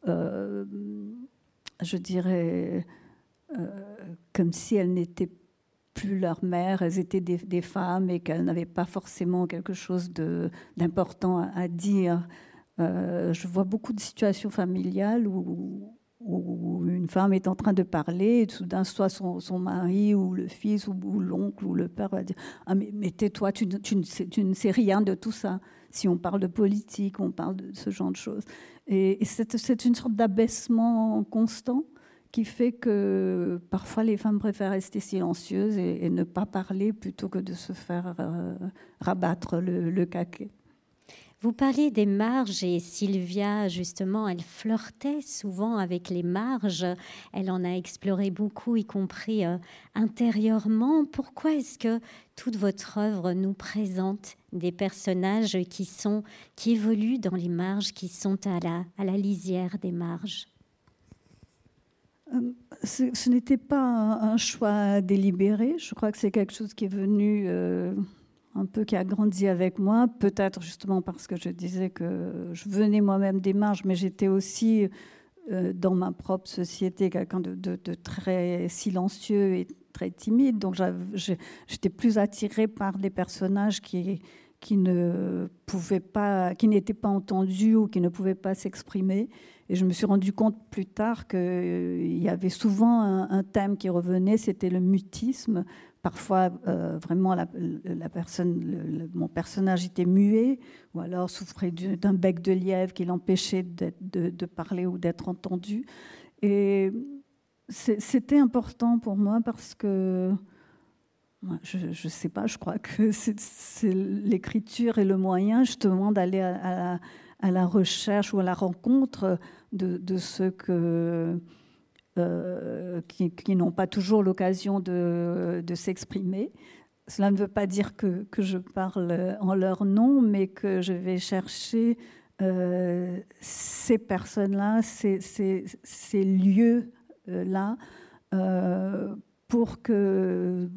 je dirais, comme si elle n'était pas plus leur mère, elles étaient des, femmes et qu'elles n'avaient pas forcément quelque chose d'important à, dire. Euh, je vois beaucoup de situations familiales où, une femme est en train de parler et soudain, soit son, mari ou le fils ou, l'oncle ou le père va dire Ah, mais, tais-toi, tu, ne sais, rien de tout ça. Si on parle de politique, on parle de ce genre de choses. Et c'est une sorte d'abaissement constant qui fait que parfois les femmes préfèrent rester silencieuses et, ne pas parler plutôt que de se faire euh, rabattre le, caquet. Vous parliez des marges et Sylvia, justement, elle flirtait souvent avec les marges. Elle en a exploré beaucoup, y compris euh, intérieurement. Pourquoi est-ce que toute votre œuvre nous présente des personnages qui sont qui évoluent dans les marges, qui sont à la, à la lisière des marges? Ce, n'était pas un, choix délibéré. Je crois que c'est quelque chose qui est venu euh, un peu qui a grandi avec moi, peut-être justement parce que je disais que je venais moi-même des marges, mais j'étais aussi euh, dans ma propre société quelqu'un de, très silencieux et très timide. Donc j'étais plus attirée par des personnages qui ne pouvaient pas, qui n'étaient pas entendus ou qui ne pouvaient pas s'exprimer. Et je me suis rendu compte plus tard qu'il euh, y avait souvent un, thème qui revenait, c'était le mutisme. Parfois, euh, vraiment, la, personne, mon personnage était muet, ou alors souffrait d'un bec de lièvre qui l'empêchait de, parler ou d'être entendu. Et c'était important pour moi parce que je ne sais pas, je crois que l'écriture et le moyen justement d'aller à, à, la recherche ou à la rencontre de, ceux euh, qui, n'ont pas toujours l'occasion de, s'exprimer. Cela ne veut pas dire que, je parle en leur nom, mais que je vais chercher euh, ces personnes-là, ces, lieux-là, euh, pour que,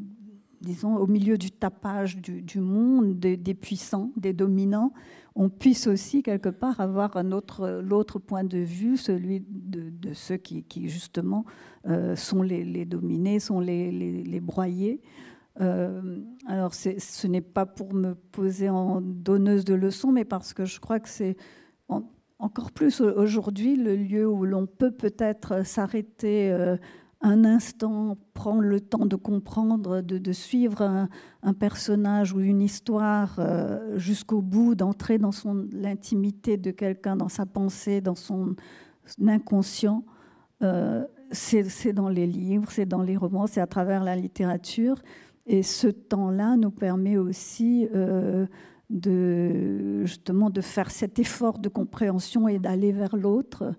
disons, au milieu du tapage du, monde, des, puissants, des dominants, on puisse aussi quelque part avoir un autre, l'autre point de vue, celui de, ceux qui, justement euh, sont les, dominés, sont les, broyés. Euh, alors ce n'est pas pour me poser en donneuse de leçons, mais parce que je crois que c'est encore plus aujourd'hui le lieu où l'on peut peut-être s'arrêter. Euh, un instant, prendre le temps de comprendre, de, suivre un, personnage ou une histoire euh, jusqu'au bout, d'entrer dans l'intimité de quelqu'un, dans sa pensée, dans son inconscient. Euh, c'est dans les livres, c'est dans les romans, c'est à travers la littérature. Et ce temps-là nous permet aussi euh, justement de faire cet effort de compréhension et d'aller vers l'autre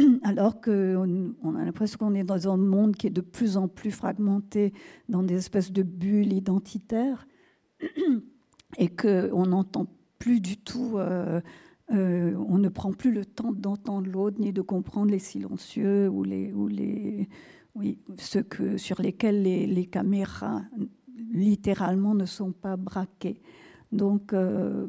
alors qu'on on a l'impression qu'on est dans un monde qui est de plus en plus fragmenté dans des espèces de bulles identitaires et qu'on n'entend plus du tout, euh, euh, on ne prend plus le temps d'entendre l'autre ni de comprendre les silencieux ou les, ou les oui, ceux que, sur lesquels les, caméras littéralement ne sont pas braquées. Donc, euh,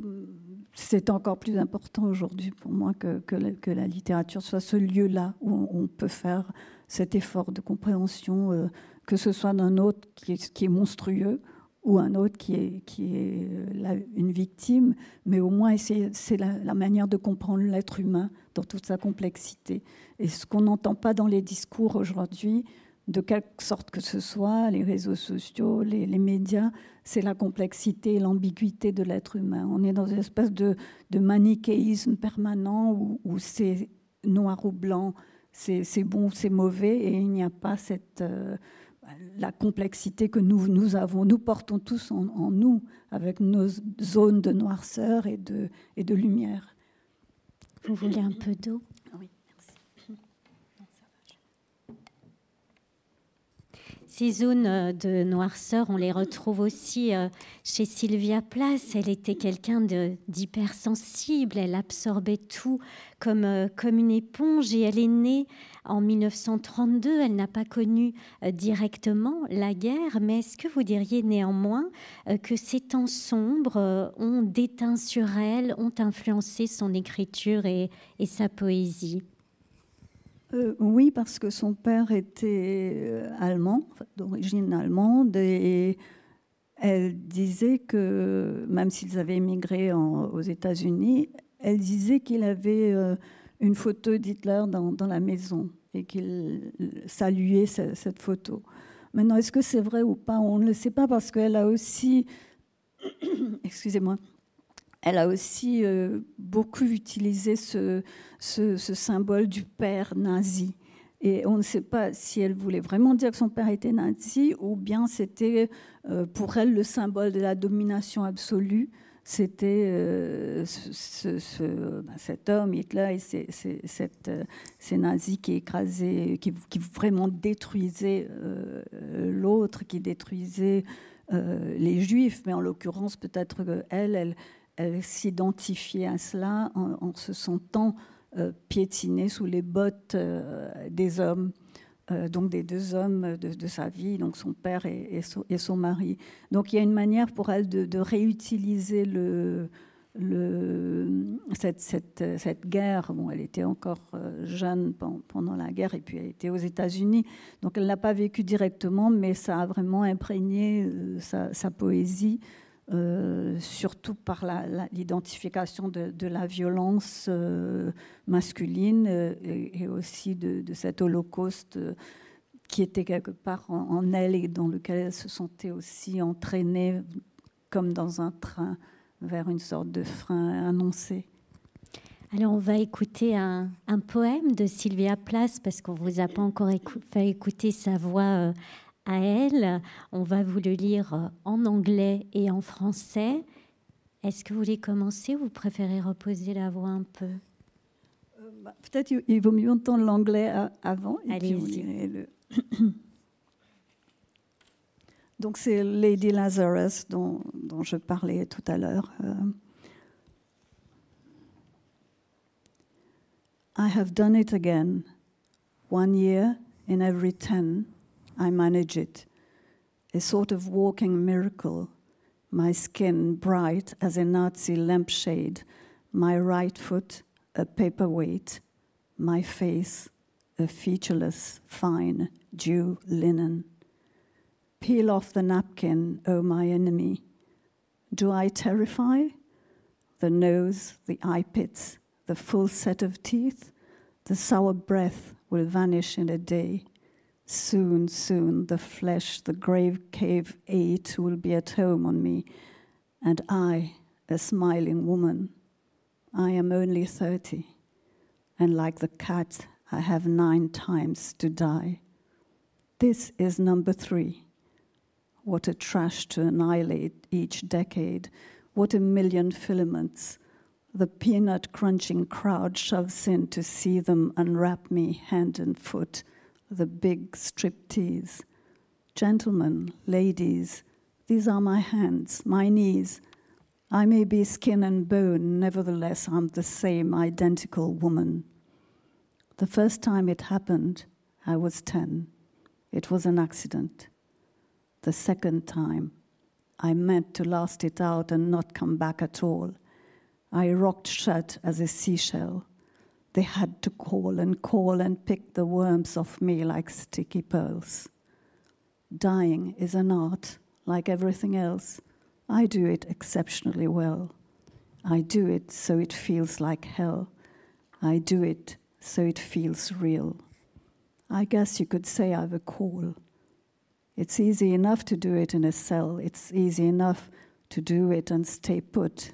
c'est encore plus important aujourd'hui pour moi que, que, la, littérature soit ce lieu-là où on, peut faire cet effort de compréhension, euh, que ce soit d'un autre qui est, monstrueux ou un autre qui est, qui est euh, une victime, mais au moins c'est la, la, manière de comprendre l'être humain dans toute sa complexité. Et ce qu'on n'entend pas dans les discours aujourd'hui, de quelque sorte que ce soit, les réseaux sociaux, les, médias, c'est la complexité et l'ambiguïté de l'être humain. On est dans une espèce de, manichéisme permanent où, c'est noir ou blanc, c'est bon ou c'est mauvais, et il n'y a pas cette, euh, la complexité que nous, nous avons. Nous portons tous en, en, nous, avec nos zones de noirceur et de, et de lumière. Vous voulez un peu d'eau? Ces zones euh, de noirceur, on les retrouve aussi euh, chez Sylvia Place. Elle était quelqu'un d'hypersensible, elle absorbait tout comme, euh, comme une éponge et elle est née en 1932. Elle n'a pas connu directement la guerre, mais est-ce que vous diriez néanmoins que ces temps sombres ont déteint sur elle, ont influencé son écriture et sa poésie? Euh, oui, parce que son père était euh, allemand, d'origine allemande, et elle disait que, même s'ils avaient émigré aux États-Unis, elle disait qu'il avait euh, une photo d'Hitler dans, la maison et qu'il saluait cette photo. Maintenant, est-ce que c'est vrai ou pas? On ne le sait pas parce qu'elle a aussi, excusez-moi, elle a aussi euh, beaucoup utilisé ce, symbole du père nazi. Et on ne sait pas si elle voulait vraiment dire que son père était nazi ou bien c'était euh, pour elle le symbole de la domination absolue c'était euh, bah, cet homme, Hitler, et cette, euh, ces nazis qui écrasaient, qui, qui vraiment détruisaient l'autre, qui détruisaient les juifs, mais en l'occurrence, peut-être elle, elle s'identifiait à cela en, se sentant piétinée sous les bottes des hommes. donc des deux hommes de, sa vie, donc son père et, son, mari. Donc il y a une manière pour elle de, réutiliser cette, guerre, bon, elle était encore euh, jeune pendant la guerre et puis elle était aux États-Unis, donc elle ne l'a pas vécu directement, mais ça a vraiment imprégné euh, sa, poésie, euh, surtout par l'identification de, la violence masculine et, aussi de, cet holocauste qui était quelque part en, elle et dans lequel elle se sentait aussi entraînée comme dans un train vers une sorte de frein annoncé. Alors on va écouter un, poème de Sylvia Plath parce qu'on vous a pas encore fait écouter sa voix euh, à elle. On va vous le lire euh, en anglais et en français. Est-ce que vous voulez commencer ou vous préférez reposer la voix un peu? Euh, bah, Peut-être il vaut mieux entendre l'anglais avant. Allez-y. Le... Donc c'est Lady Lazarus dont, dont, je parlais tout à l'heure. Euh, I have done it again. One year in every ten, I manage it. A sort of walking miracle. My skin bright as a Nazi lampshade. My right foot a paperweight. My face a featureless, fine Jew linen. Peel off the napkin, O oh my enemy. Do I terrify? The nose, the eye pits, the full set of teeth, the sour breath will vanish in a day. Soon, soon, the flesh the grave cave ate will be at home on me, and I, a smiling woman. I am only thirty, and like the cat, I have nine times to die. This is number three. What a trash to annihilate each decade. What a million filaments. The peanut crunching crowd shoves in to see them unwrap me hand and foot. The big striptease. Gentlemen, ladies, these are my hands, my knees. I may be skin and bone, nevertheless, I'm the same identical woman. The first time it happened, I was 10. It was an accident the second time. I meant to last it out and not come back at all. I rocked shut as a seashell. They had to call and call and pick the worms off me like sticky pearls. Dying is an art, like everything else. I do it exceptionally well. I do it so it feels like hell. I do it so it feels real. I guess you could say I've a call. It's easy enough to do it in a cell, it's easy enough to do it and stay put.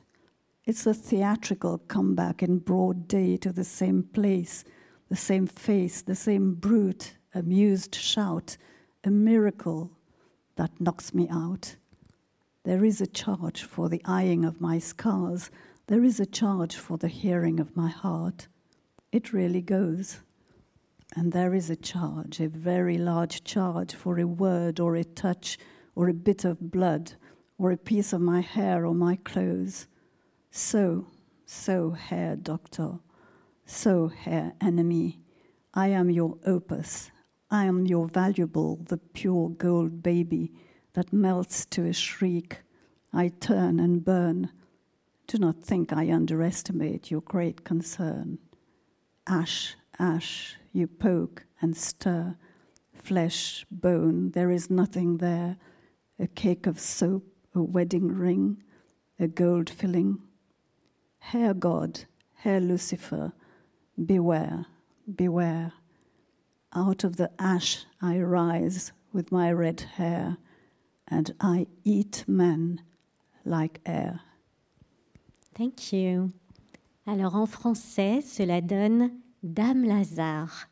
It's a theatrical comeback in broad day to the same place, the same face, the same brute, amused shout, a miracle that knocks me out. There is a charge for the eyeing of my scars. There is a charge for the hearing of my heart. It really goes. And there is a charge, a very large charge for a word or a touch or a bit of blood or a piece of my hair or my clothes. So, so, Herr Doctor, so, Herr Enemy, I am your opus. I am your valuable, the pure gold baby that melts to a shriek. I turn and burn. Do not think I underestimate your great concern. Ash, ash, you poke and stir, flesh, bone, there is nothing there. A cake of soap, a wedding ring, a gold filling. Hair God, Hair Lucifer, beware, beware. Out of the ash I rise with my red hair, and I eat men like air. Thank you. Alors en français, cela donne Dame Lazare,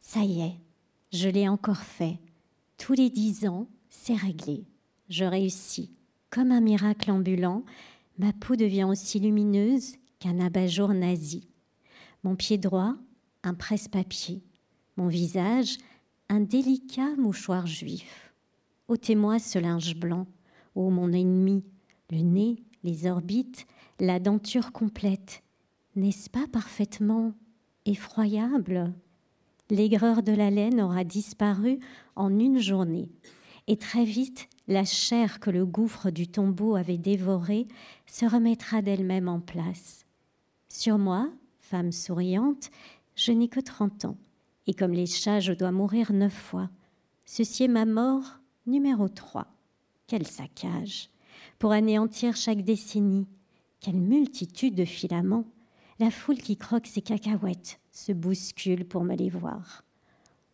ça y est, je l'ai encore fait. Tous les dix ans, c'est réglé. Je réussis. Comme un miracle ambulant, ma peau devient aussi lumineuse qu'un abat-jour nazi. Mon pied droit, un presse-papier. Mon visage, un délicat mouchoir juif. Ôtez-moi ce linge blanc, ô mon ennemi, le nez, les orbites, la denture complète. N'est-ce pas parfaitement effroyable? L'aigreur de la laine aura disparu en une journée, et très vite la chair que le gouffre du tombeau avait dévorée se remettra d'elle-même en place. Sur moi, femme souriante, je n'ai que trente ans, et comme les chats, je dois mourir neuf fois. Ceci est ma mort numéro trois. Quel saccage Pour anéantir chaque décennie, quelle multitude de filaments La foule qui croque ses cacahuètes se bouscule pour me les voir.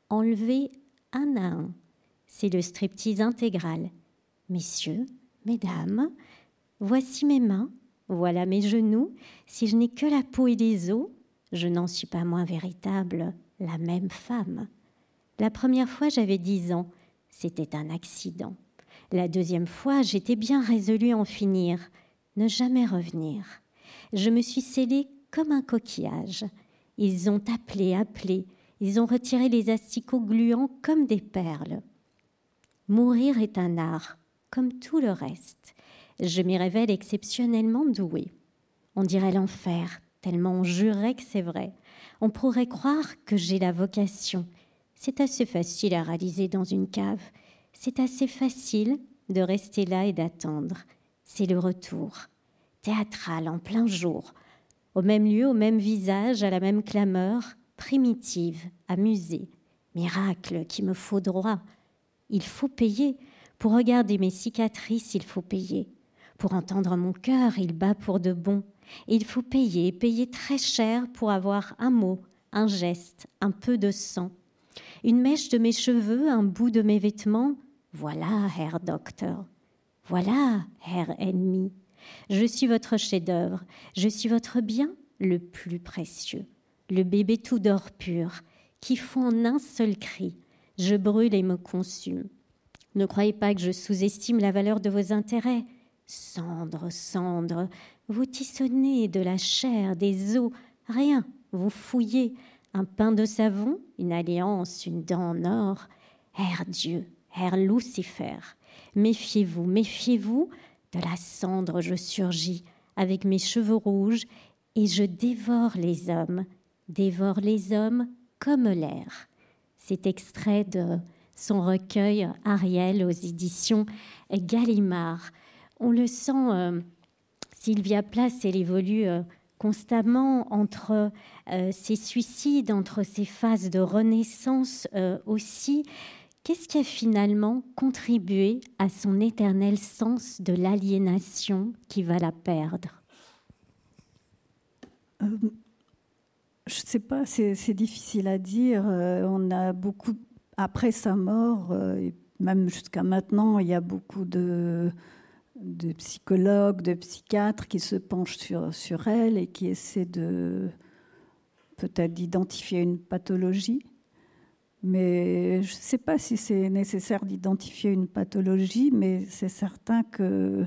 Enlever un à un, c'est le striptease intégral. Messieurs, mesdames, voici mes mains, voilà mes genoux. Si je n'ai que la peau et les os, je n'en suis pas moins véritable, la même femme. La première fois, j'avais dix ans. C'était un accident. La deuxième fois, j'étais bien résolue à en finir, ne jamais revenir. Je me suis scellée comme un coquillage. Ils ont appelé, appelé, ils ont retiré les asticots gluants comme des perles. Mourir est un art, comme tout le reste. Je m'y révèle exceptionnellement douée. On dirait l'enfer, tellement on jurait que c'est vrai. On pourrait croire que j'ai la vocation. C'est assez facile à réaliser dans une cave. C'est assez facile de rester là et d'attendre. C'est le retour. Théâtral en plein jour. Au même lieu, au même visage, à la même clameur, primitive, amusée. Miracle qui me faut droit. Il faut payer. Pour regarder mes cicatrices, il faut payer. Pour entendre mon cœur, il bat pour de bon. il faut payer, payer très cher pour avoir un mot, un geste, un peu de sang. Une mèche de mes cheveux, un bout de mes vêtements. Voilà, Herr Docteur. Voilà, Herr Ennemi. Je suis votre chef-d'œuvre. Je suis votre bien le plus précieux. Le bébé tout d'or pur, qui fond en un seul cri. Je brûle et me consume. Ne croyez pas que je sous-estime la valeur de vos intérêts. Cendre, cendre, vous tissonnez de la chair, des os, rien, vous fouillez. Un pain de savon, une alliance, une dent en or. Herr Dieu, Herr Lucifer, méfiez-vous, méfiez-vous, de la cendre je surgis avec mes cheveux rouges et je dévore les hommes, dévore les hommes comme l'air. C'est extrait de son recueil Ariel aux éditions Gallimard. On le sent, euh, Sylvia Place, elle évolue euh, constamment entre euh, ses suicides, entre ses phases de renaissance aussi. Qu'est-ce qui a finalement contribué à son éternel sens de l'aliénation qui va la perdre? Je ne sais pas, c'est difficile à dire. on a beaucoup après sa mort, euh, et même jusqu'à maintenant, il y a beaucoup de, psychologues, de psychiatres qui se penchent sur, elle et qui essaient de peut-être d'identifier une pathologie. Mais je ne sais pas si c'est nécessaire d'identifier une pathologie, mais c'est certain que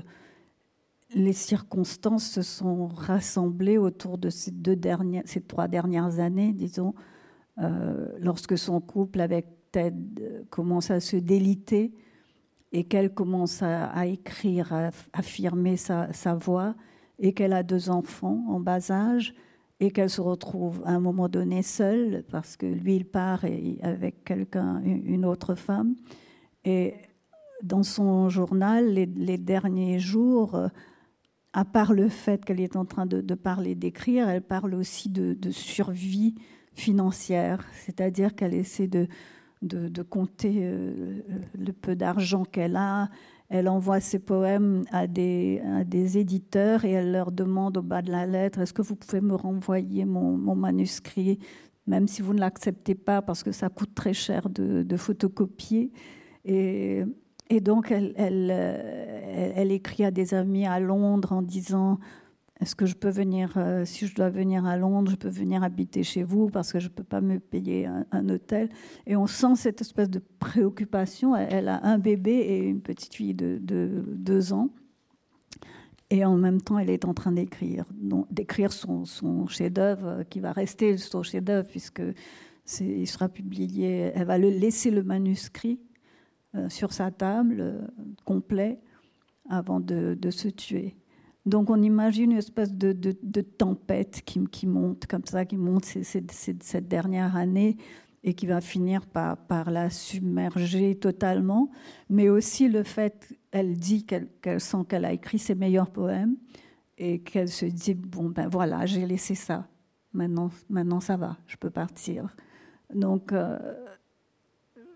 les circonstances se sont rassemblées autour de ces, deux dernières, ces trois dernières années, disons, euh, lorsque son couple avec commence à se déliter et qu'elle commence à, écrire, à affirmer sa, voix, et qu'elle a deux enfants en bas âge, et qu'elle se retrouve à un moment donné seule, parce que lui, il part et, avec quelqu'un, une autre femme. Et dans son journal, les, derniers jours, à part le fait qu'elle est en train de, parler, d'écrire, elle parle aussi de survie financière, c'est-à-dire qu'elle essaie de, de, compter euh, le peu d'argent qu'elle a. Elle envoie ses poèmes à des, éditeurs et elle leur demande au bas de la lettre, est-ce que vous pouvez me renvoyer mon, manuscrit, même si vous ne l'acceptez pas, parce que ça coûte très cher de, photocopier. Et, donc, elle, elle, écrit à des amis à Londres en disant est-ce que je peux venir, euh, si je dois venir à Londres, je peux venir habiter chez vous parce que je ne peux pas me payer un, hôtel? Et on sent cette espèce de préoccupation. Elle, a un bébé et une petite fille de, deux ans. Et en même temps, elle est en train d'écrire, d'écrire son, chef-d'œuvre qui va rester son chef-d'œuvre puisque il sera publié. Elle va laisser le manuscrit euh, sur sa table euh, complet avant de, se tuer. Donc on imagine une espèce de, de, tempête qui, monte comme ça, qui monte cette dernière année et qui va finir par, par la submerger totalement, mais aussi le fait, elle dit qu'elle sent qu'elle a écrit ses meilleurs poèmes et qu'elle se dit, bon ben voilà, j'ai laissé ça, maintenant, maintenant ça va, je peux partir. Donc, euh,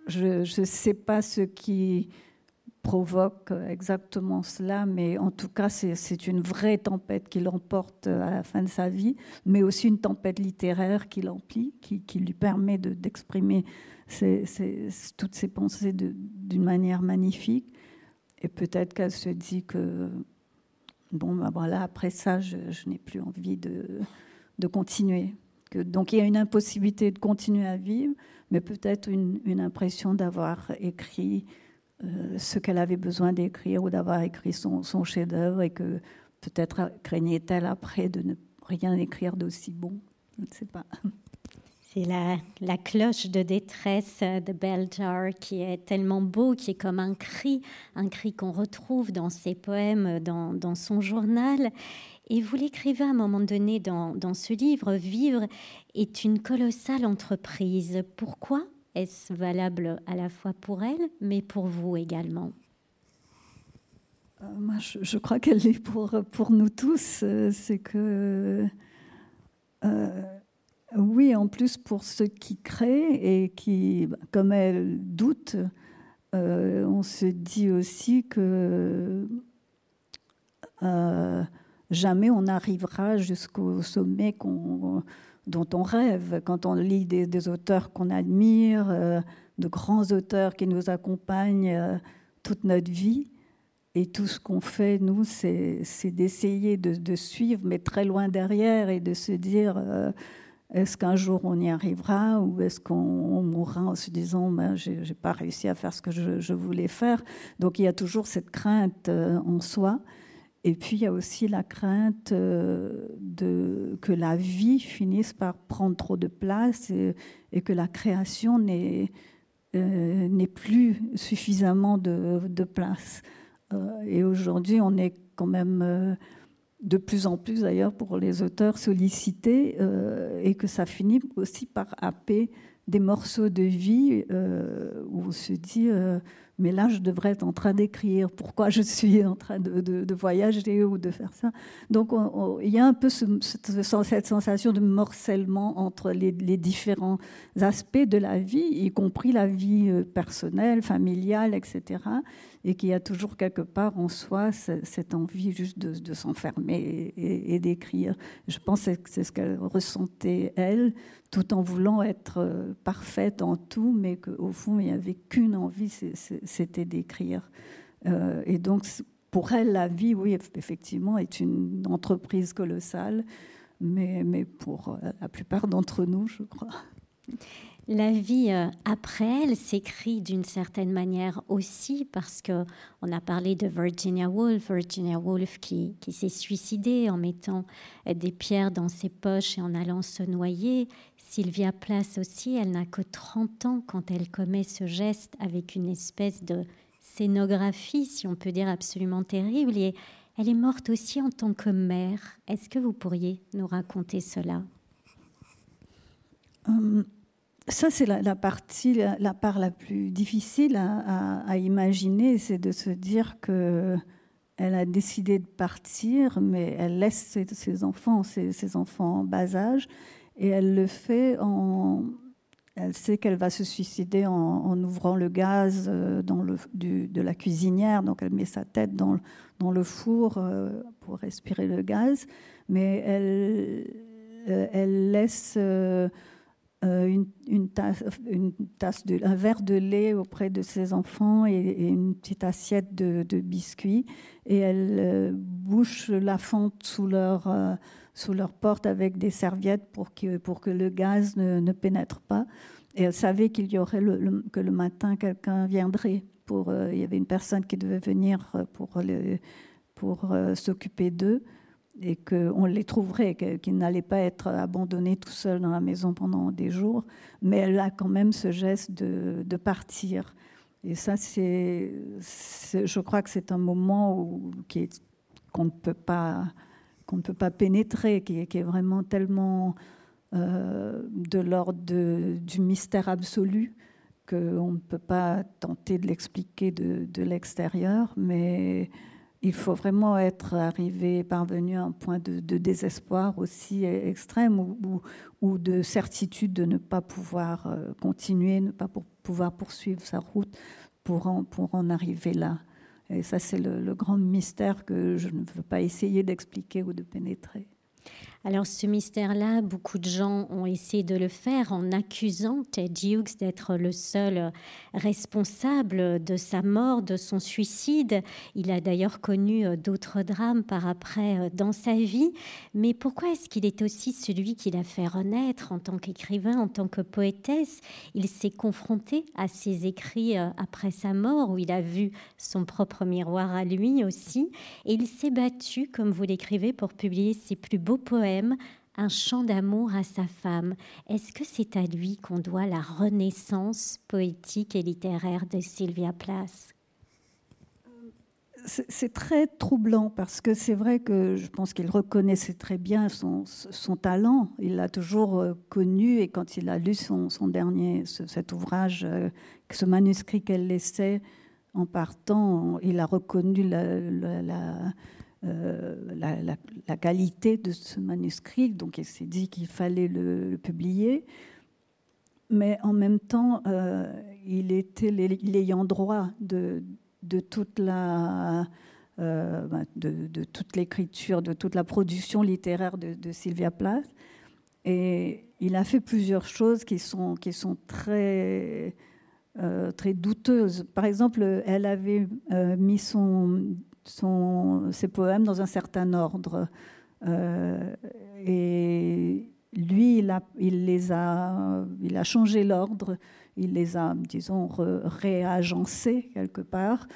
je ne sais pas ce qui provoque exactement cela, mais en tout cas, c'est une vraie tempête qui l'emporte à la fin de sa vie, mais aussi une tempête littéraire qui l'emplit, qui, lui permet d'exprimer toutes ses pensées d'une manière magnifique. Et peut-être qu'elle se dit que, bon, ben voilà, après ça, je, n'ai plus envie de, de continuer. Donc il y a une impossibilité de continuer à vivre, mais peut-être une impression d'avoir écrit euh, ce qu'elle avait besoin d'écrire ou d'avoir écrit son, chef-d'œuvre et que peut-être craignait-elle après de ne rien écrire d'aussi bon. Je ne sais pas. C'est la, cloche de détresse de Bell Jar qui est tellement beau, qui est comme un cri, un cri qu'on retrouve dans ses poèmes, dans, son journal. Et vous l'écrivez à un moment donné dans ce livre, Vivre est une colossale entreprise. Pourquoi? Est-ce valable à la fois pour elle, mais pour vous également euh, moi, je, crois qu'elle est pour, pour nous tous. Euh, c'est que, euh, oui, en plus pour ceux qui créent et qui, comme elle, doutent, on se dit aussi que jamais on n'arrivera jusqu'au sommet qu'on dont on rêve quand on lit des, auteurs qu'on admire, euh, de grands auteurs qui nous accompagnent euh, toute notre vie. Et tout ce qu'on fait, nous, c'est d'essayer de, suivre, mais très loin derrière, et de se dire, euh, est-ce qu'un jour on y arrivera, ou est-ce qu'on mourra en se disant, ben, j'ai pas réussi à faire ce que je, voulais faire. Donc il y a toujours cette crainte en soi. Et puis il y a aussi la crainte euh, que la vie finisse par prendre trop de place et, que la création n'ait euh, plus suffisamment de, de place. Euh, et aujourd'hui, on est quand même euh, de plus en plus, d'ailleurs, pour les auteurs sollicités, et que ça finit aussi par happer des morceaux de vie où on se dit mais là, je devrais être en train d'écrire. Pourquoi je suis en train de, de, voyager ou de faire ça Donc, on, on, il y a un peu ce, cette, sensation de morcellement entre les, différents aspects de la vie, y compris la vie euh, personnelle, familiale, etc. Et qu'il y a toujours quelque part en soi cette envie juste de, s'enfermer et, et, et d'écrire. Je pense que c'est ce qu'elle ressentait, elle, tout en voulant être euh, parfaite en tout, mais qu'au fond, il n'y avait qu'une envie, c'était d'écrire. Euh, et donc, pour elle, la vie, oui, effectivement, est une entreprise colossale, mais, mais pour euh, la plupart d'entre nous, je crois. La vie euh, après elle s'écrit d'une certaine manière aussi parce que on a parlé de Virginia Woolf, Virginia Woolf qui, qui s'est suicidée en mettant des pierres dans ses poches et en allant se noyer. Sylvia Place aussi, elle n'a que 30 ans quand elle commet ce geste avec une espèce de scénographie, si on peut dire absolument terrible. Et elle est morte aussi en tant que mère. Est-ce que vous pourriez nous raconter cela? Um, Ça, c'est la, partie, la, part la plus difficile à, imaginer, c'est de se dire que elle a décidé de partir, mais elle laisse ses, enfants, ses, enfants en bas âge, et elle le fait en elle sait qu'elle va se suicider en, en, ouvrant le gaz euh, dans le, du, de la cuisinière, donc elle met sa tête dans, dans le four euh, pour respirer le gaz, mais elle, euh, elle laisse une, une, tasse, un verre de lait auprès de ses enfants et, une petite assiette de, biscuits, et elle euh, bouche la fente sous leur euh, sous leur porte avec des serviettes pour que, pour que le gaz ne, pénètre pas. Et elle savait qu'il y aurait que le matin quelqu'un viendrait. Pour, euh, il y avait une personne qui devait venir pour, le, pour s'occuper d'eux et qu'on les trouverait, qu'ils n'allaient pas être abandonnés tout seuls dans la maison pendant des jours. Mais elle a quand même ce geste de, partir. Et ça, c'est, je crois que c'est un moment où, qu'on ne peut pas qu'on ne peut pas pénétrer, qui est, qui est vraiment tellement euh, de l'ordre du mystère absolu qu'on ne peut pas tenter de l'expliquer de, de l'extérieur, mais il faut vraiment être arrivé, parvenu à un point de, désespoir aussi extrême ou, de certitude de ne pas pouvoir euh, continuer, ne pas pouvoir poursuivre sa route pour en, arriver là. Et ça, c'est le grand mystère que je ne veux pas essayer d'expliquer ou de pénétrer. Alors ce mystère-là, beaucoup de gens ont essayé de le faire en accusant Ted Hughes d'être le seul responsable de sa mort, de son suicide. Il a d'ailleurs connu euh, d'autres drames par après euh, dans sa vie. Mais pourquoi est-ce qu'il est aussi celui qui l'a fait renaître en tant qu'écrivain, en tant que poétesse? Il s'est confronté à ses écrits euh, après sa mort, où il a vu son propre miroir à lui aussi. Et il s'est battu, comme vous l'écrivez, pour publier ses plus beaux poèmes un chant d'amour à sa femme. Est-ce que c'est à lui qu'on doit la renaissance poétique et littéraire de Sylvia Plath? C'est très troublant parce que c'est vrai que je pense qu'il reconnaissait très bien son, talent. Il l'a toujours euh, connu et quand il a lu son, dernier, cet ouvrage, euh, ce manuscrit qu'elle laissait en partant, il a reconnu la euh, la, qualité de ce manuscrit, donc il s'est dit qu'il fallait le, publier. Mais en même temps, euh, il était l'ayant droit de, toute la euh, ben, de, toute l'écriture, de toute la production littéraire de, Sylvia Plath. Et il a fait plusieurs choses qui sont, qui sont très, très douteuses. Par exemple, elle avait mis son ses poèmes dans un certain ordre. Euh, et lui, il a, les a, il a changé l'ordre, il les a, disons, réagencés quelque part.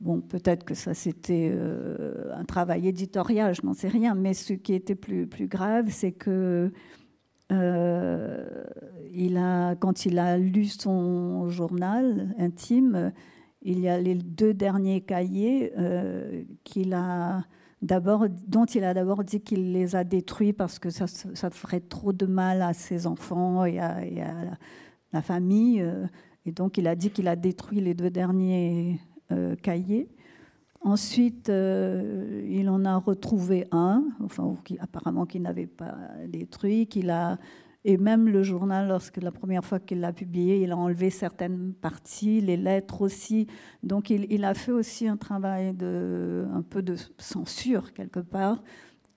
Bon, peut-être que ça c'était euh, un travail éditorial, je n'en sais rien, mais ce qui était plus, plus grave, c'est que euh, il a, quand il a lu son journal intime, il y a les deux derniers cahiers euh, qu'il a d'abord, dont il a d'abord dit qu'il les a détruits parce que ça, ferait trop de mal à ses enfants et à, la, famille. Euh, et donc, il a dit qu'il a détruit les deux derniers euh, cahiers. Ensuite, il en a retrouvé un, enfin, qui, apparemment qu'il n'avait pas détruit, qu'il a et même le journal, lorsque la première fois qu'il l'a publié, il a enlevé certaines parties, les lettres aussi. Donc il, a fait aussi un travail de un peu de censure quelque part,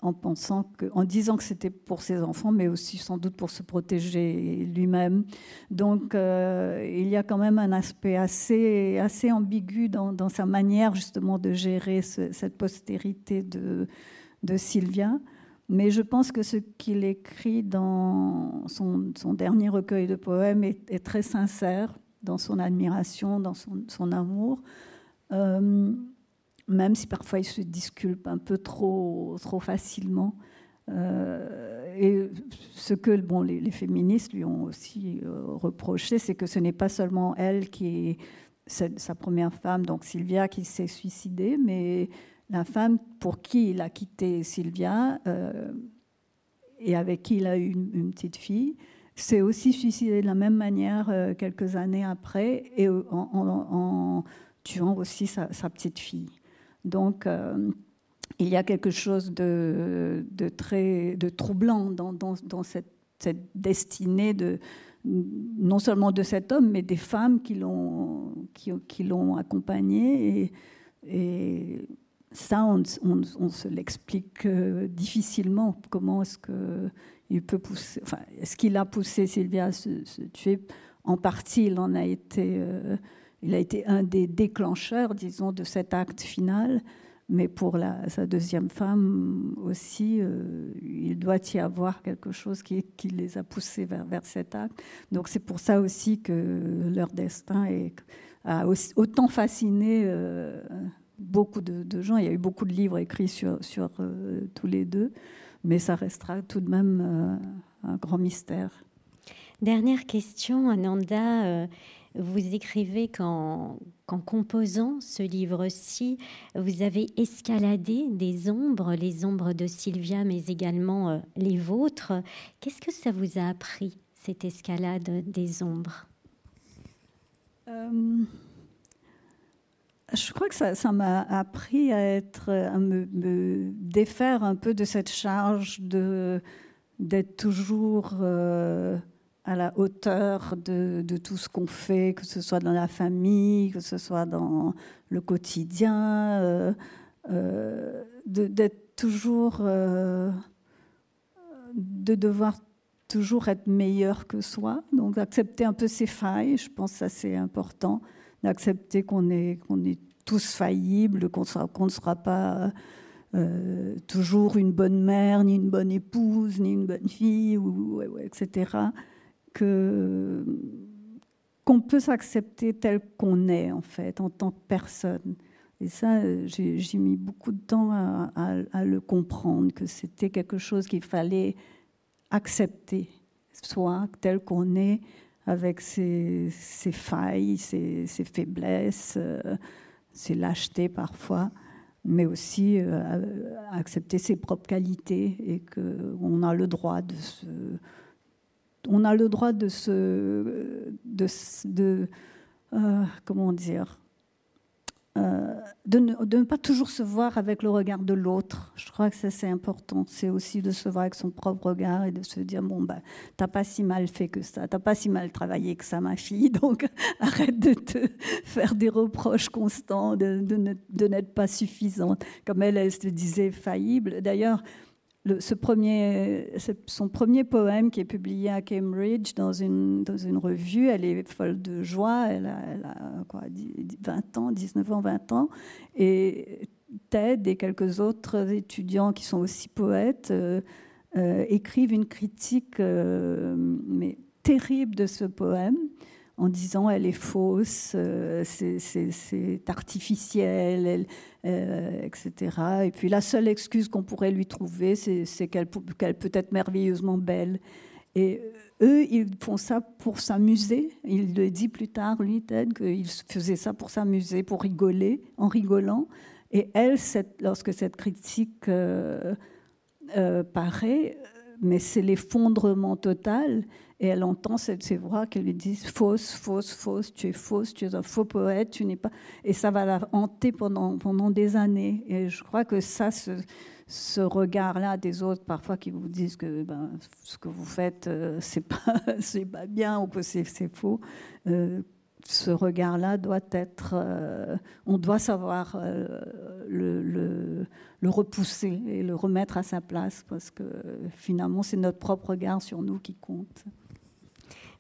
en pensant que, en disant que c'était pour ses enfants, mais aussi sans doute pour se protéger lui-même. Donc euh, il y a quand même un aspect assez assez ambigu dans, sa manière justement de gérer cette postérité de de Sylvia. Mais je pense que ce qu'il écrit dans son, dernier recueil de poèmes est, très sincère dans son admiration, dans son, amour, euh, même si parfois il se disculpe un peu trop, trop facilement. Euh, et ce que bon, les, féministes lui ont aussi euh, reproché, c'est que ce n'est pas seulement elle qui est sa première femme, donc Sylvia, qui s'est suicidée, mais la femme pour qui il a quitté Sylvia euh, et avec qui il a eu une, petite fille s'est aussi suicidé de la même manière euh, quelques années après et en, tuant aussi sa, petite fille. Donc euh, il y a quelque chose de, très de troublant dans, cette, destinée de non seulement de cet homme, mais des femmes qui l'ont qui, accompagné et ça, on, se l'explique euh, difficilement. Comment est-ce qu'il peut pousser, enfin, est-ce qu'il a poussé Sylvia à se, tuer? En partie, il en a été, euh, il a été un des déclencheurs, disons, de cet acte final. Mais pour sa deuxième femme aussi, euh, il doit y avoir quelque chose qui, les a poussés vers, cet acte. Donc c'est pour ça aussi que leur destin est, a autant fasciné beaucoup de, gens. Il y a eu beaucoup de livres écrits sur, sur tous les deux, mais ça restera tout de même un grand mystère. Dernière question, Ananda. Vous écrivez qu'en composant ce livre-ci, vous avez escaladé des ombres, les ombres de Sylvia, mais également euh, les vôtres. Qu'est-ce que ça vous a appris, cette escalade des ombres? Euh, Je crois que ça m'a appris à, me, défaire un peu de cette charge d'être toujours... Euh, à la hauteur de, tout ce qu'on fait, que ce soit dans la famille, que ce soit dans le quotidien, euh, euh, d'être toujours, de devoir toujours être meilleur que soi. Donc d'accepter un peu ses failles, je pense que ça c'est important, d'accepter qu'on est, est tous faillibles, qu'on ne sera pas... toujours une bonne mère, ni une bonne épouse, ni une bonne fille, etc que qu'on peut s'accepter tel qu'on est en fait en tant que personne. Et ça, j'ai mis beaucoup de temps à, le comprendre, que c'était quelque chose qu'il fallait accepter, soit tel qu'on est, avec ses, failles, ses, faiblesses, euh, ses lâchetés parfois, mais aussi euh, accepter ses propres qualités et qu'on a le droit de se on a le droit de se, de, euh, comment dire, euh, de, ne, pas toujours se voir avec le regard de l'autre. Je crois que ça c'est important. C'est aussi de se voir avec son propre regard et de se dire bon ben t'as pas si mal fait que ça, t'as pas si mal travaillé que ça ma fille, donc arrête de te faire des reproches constants, de, de n'être pas suffisante. Comme elle, elle se disait faillible. D'ailleurs, son premier poème qui est publié à Cambridge dans une, dans une revue. Elle est folle de joie, elle a, quoi, 20 ans, 19 ans, 20 ans. Et Ted et quelques autres étudiants qui sont aussi poètes euh, euh, écrivent une critique euh, mais terrible de ce poème en disant elle est fausse, euh, c'est artificiel, euh, etc. Et puis la seule excuse qu'on pourrait lui trouver, c'est qu'elle peut être merveilleusement belle. Et eux, ils font ça pour s'amuser. Il le dit plus tard, lui, Ted, qu'il faisait ça pour s'amuser, pour rigoler, en rigolant. Et elle, lorsque cette critique euh, paraît, mais c'est l'effondrement total. Et elle entend ces voix qui lui disent fausse, fausse, fausse, tu es fausse, tu es un faux poète, tu n'es pas. Et ça va la hanter pendant, pendant des années. Et je crois que ça, ce, regard-là des autres, parfois qui vous disent que ben, ce que vous faites, euh, c'est pas, pas bien ou que c'est, faux. Euh, ce regard-là doit être, euh, on doit savoir le, le, repousser et le remettre à sa place parce que finalement c'est notre propre regard sur nous qui compte.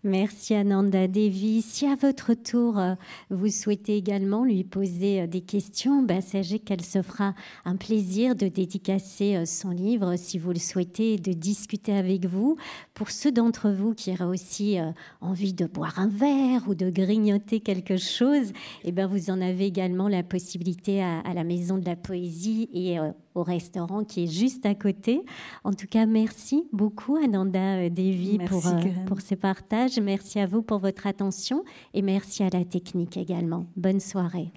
Merci Ananda Devi. Si à votre tour, euh, vous souhaitez également lui poser euh, des questions, ben, sachez qu'elle se fera un plaisir de dédicacer euh, son livre si vous le souhaitez, de discuter avec vous. Pour ceux d'entre vous qui auraient aussi envie de boire un verre ou de grignoter quelque chose, eh ben, vous en avez également la possibilité à, à la Maison de la Poésie et au restaurant qui est juste à côté. En tout cas, merci beaucoup Ananda euh, Devi pour, euh, pour ce partage. Merci à vous pour votre attention et merci à la technique également. Bonne soirée.